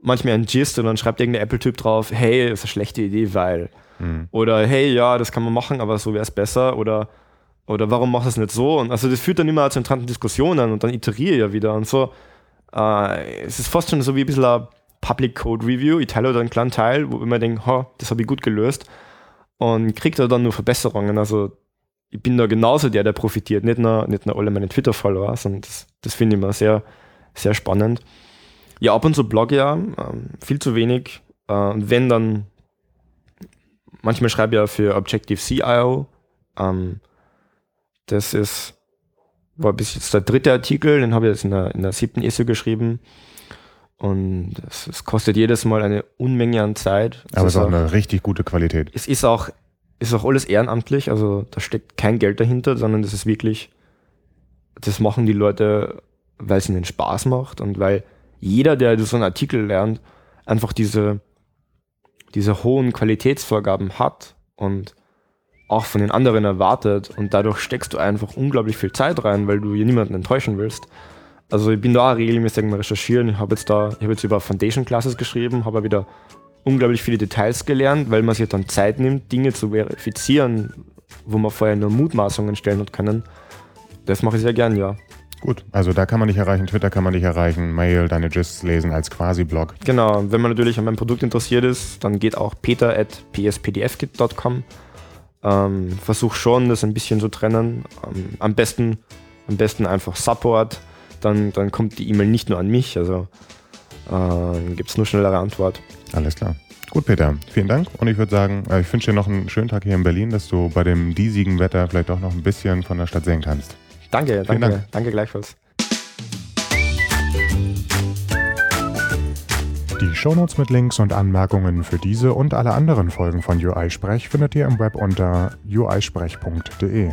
manchmal einen Gist und dann schreibt irgendein Apple-Typ drauf, hey, das ist eine schlechte Idee, weil. Hm. Oder hey, ja, das kann man machen, aber so wäre es besser. Oder, oder warum machst du es nicht so? Und also das führt dann immer zu interessanten Diskussionen und dann iteriere ich ja wieder und so. Äh, es ist fast schon so wie ein bisschen ein Public Code Review. Ich teile da einen kleinen Teil, wo ich mir denke, das habe ich gut gelöst und kriege da dann nur Verbesserungen. Also ich bin da genauso der, der profitiert, nicht nur, nicht nur alle meine Twitter-Follower, sondern das, das finde ich immer sehr, sehr spannend. Ja, ab und zu blogge ja, ähm, viel zu wenig. Äh, und wenn dann, manchmal schreibe ich ja für Objective-C.io. Ähm, das ist, war bis jetzt der dritte Artikel, den habe ich jetzt in der, in der siebten Issue geschrieben. Und es, es kostet jedes Mal eine Unmenge an Zeit. Es Aber es ist auch- eine richtig gute Qualität. es ist auch, ist auch alles ehrenamtlich, also da steckt kein Geld dahinter, sondern das ist wirklich, das machen die Leute, weil es ihnen Spaß macht und weil jeder, der so einen Artikel lernt, einfach diese, diese hohen Qualitätsvorgaben hat und auch von den anderen erwartet und dadurch steckst du einfach unglaublich viel Zeit rein, weil du hier niemanden enttäuschen willst. Also ich bin da regelmäßig mal recherchieren. Ich habe jetzt da, ich habe jetzt über Foundation Classes geschrieben, habe wieder unglaublich viele Details gelernt, weil man sich dann Zeit nimmt, Dinge zu verifizieren, wo man vorher nur Mutmaßungen stellen hat können. Das mache ich sehr gern, ja. Gut, also da kann man dich erreichen, Twitter kann man dich erreichen, Mail, deine Gists lesen als Quasi-Blog. Genau, wenn man natürlich an meinem Produkt interessiert ist, dann geht auch peter at pspdfkit.com. Ähm, versuch schon, das ein bisschen zu trennen. Ähm, am, besten, am besten einfach Support, dann, dann kommt die E-Mail nicht nur an mich, also äh, gibt es nur schnellere Antwort. Alles klar. Gut, Peter, vielen Dank. Und ich würde sagen, äh, ich wünsche dir noch einen schönen Tag hier in Berlin, dass du bei dem diesigen Wetter vielleicht auch noch ein bisschen von der Stadt sehen kannst. Danke, Vielen danke, Dank. danke gleichfalls. Die Shownotes mit Links und Anmerkungen für diese und alle anderen Folgen von UI Sprech findet ihr im Web unter uisprech.de.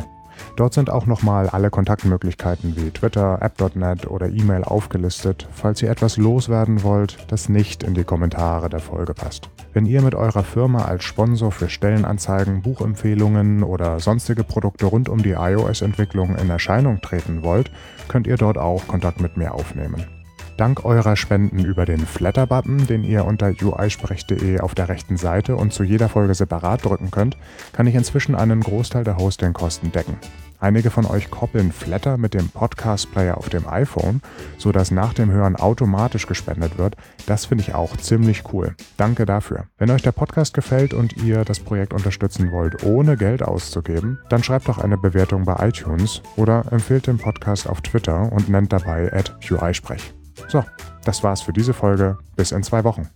Dort sind auch nochmal alle Kontaktmöglichkeiten wie Twitter, App.net oder E-Mail aufgelistet, falls ihr etwas loswerden wollt, das nicht in die Kommentare der Folge passt. Wenn ihr mit eurer Firma als Sponsor für Stellenanzeigen, Buchempfehlungen oder sonstige Produkte rund um die iOS-Entwicklung in Erscheinung treten wollt, könnt ihr dort auch Kontakt mit mir aufnehmen. Dank eurer Spenden über den Flatter-Button, den ihr unter uisprech.de auf der rechten Seite und zu jeder Folge separat drücken könnt, kann ich inzwischen einen Großteil der Hostingkosten decken. Einige von euch koppeln Flatter mit dem Podcast-Player auf dem iPhone, sodass nach dem Hören automatisch gespendet wird. Das finde ich auch ziemlich cool. Danke dafür. Wenn euch der Podcast gefällt und ihr das Projekt unterstützen wollt, ohne Geld auszugeben, dann schreibt doch eine Bewertung bei iTunes oder empfehlt den Podcast auf Twitter und nennt dabei at uisprech. So, das war's für diese Folge. Bis in zwei Wochen.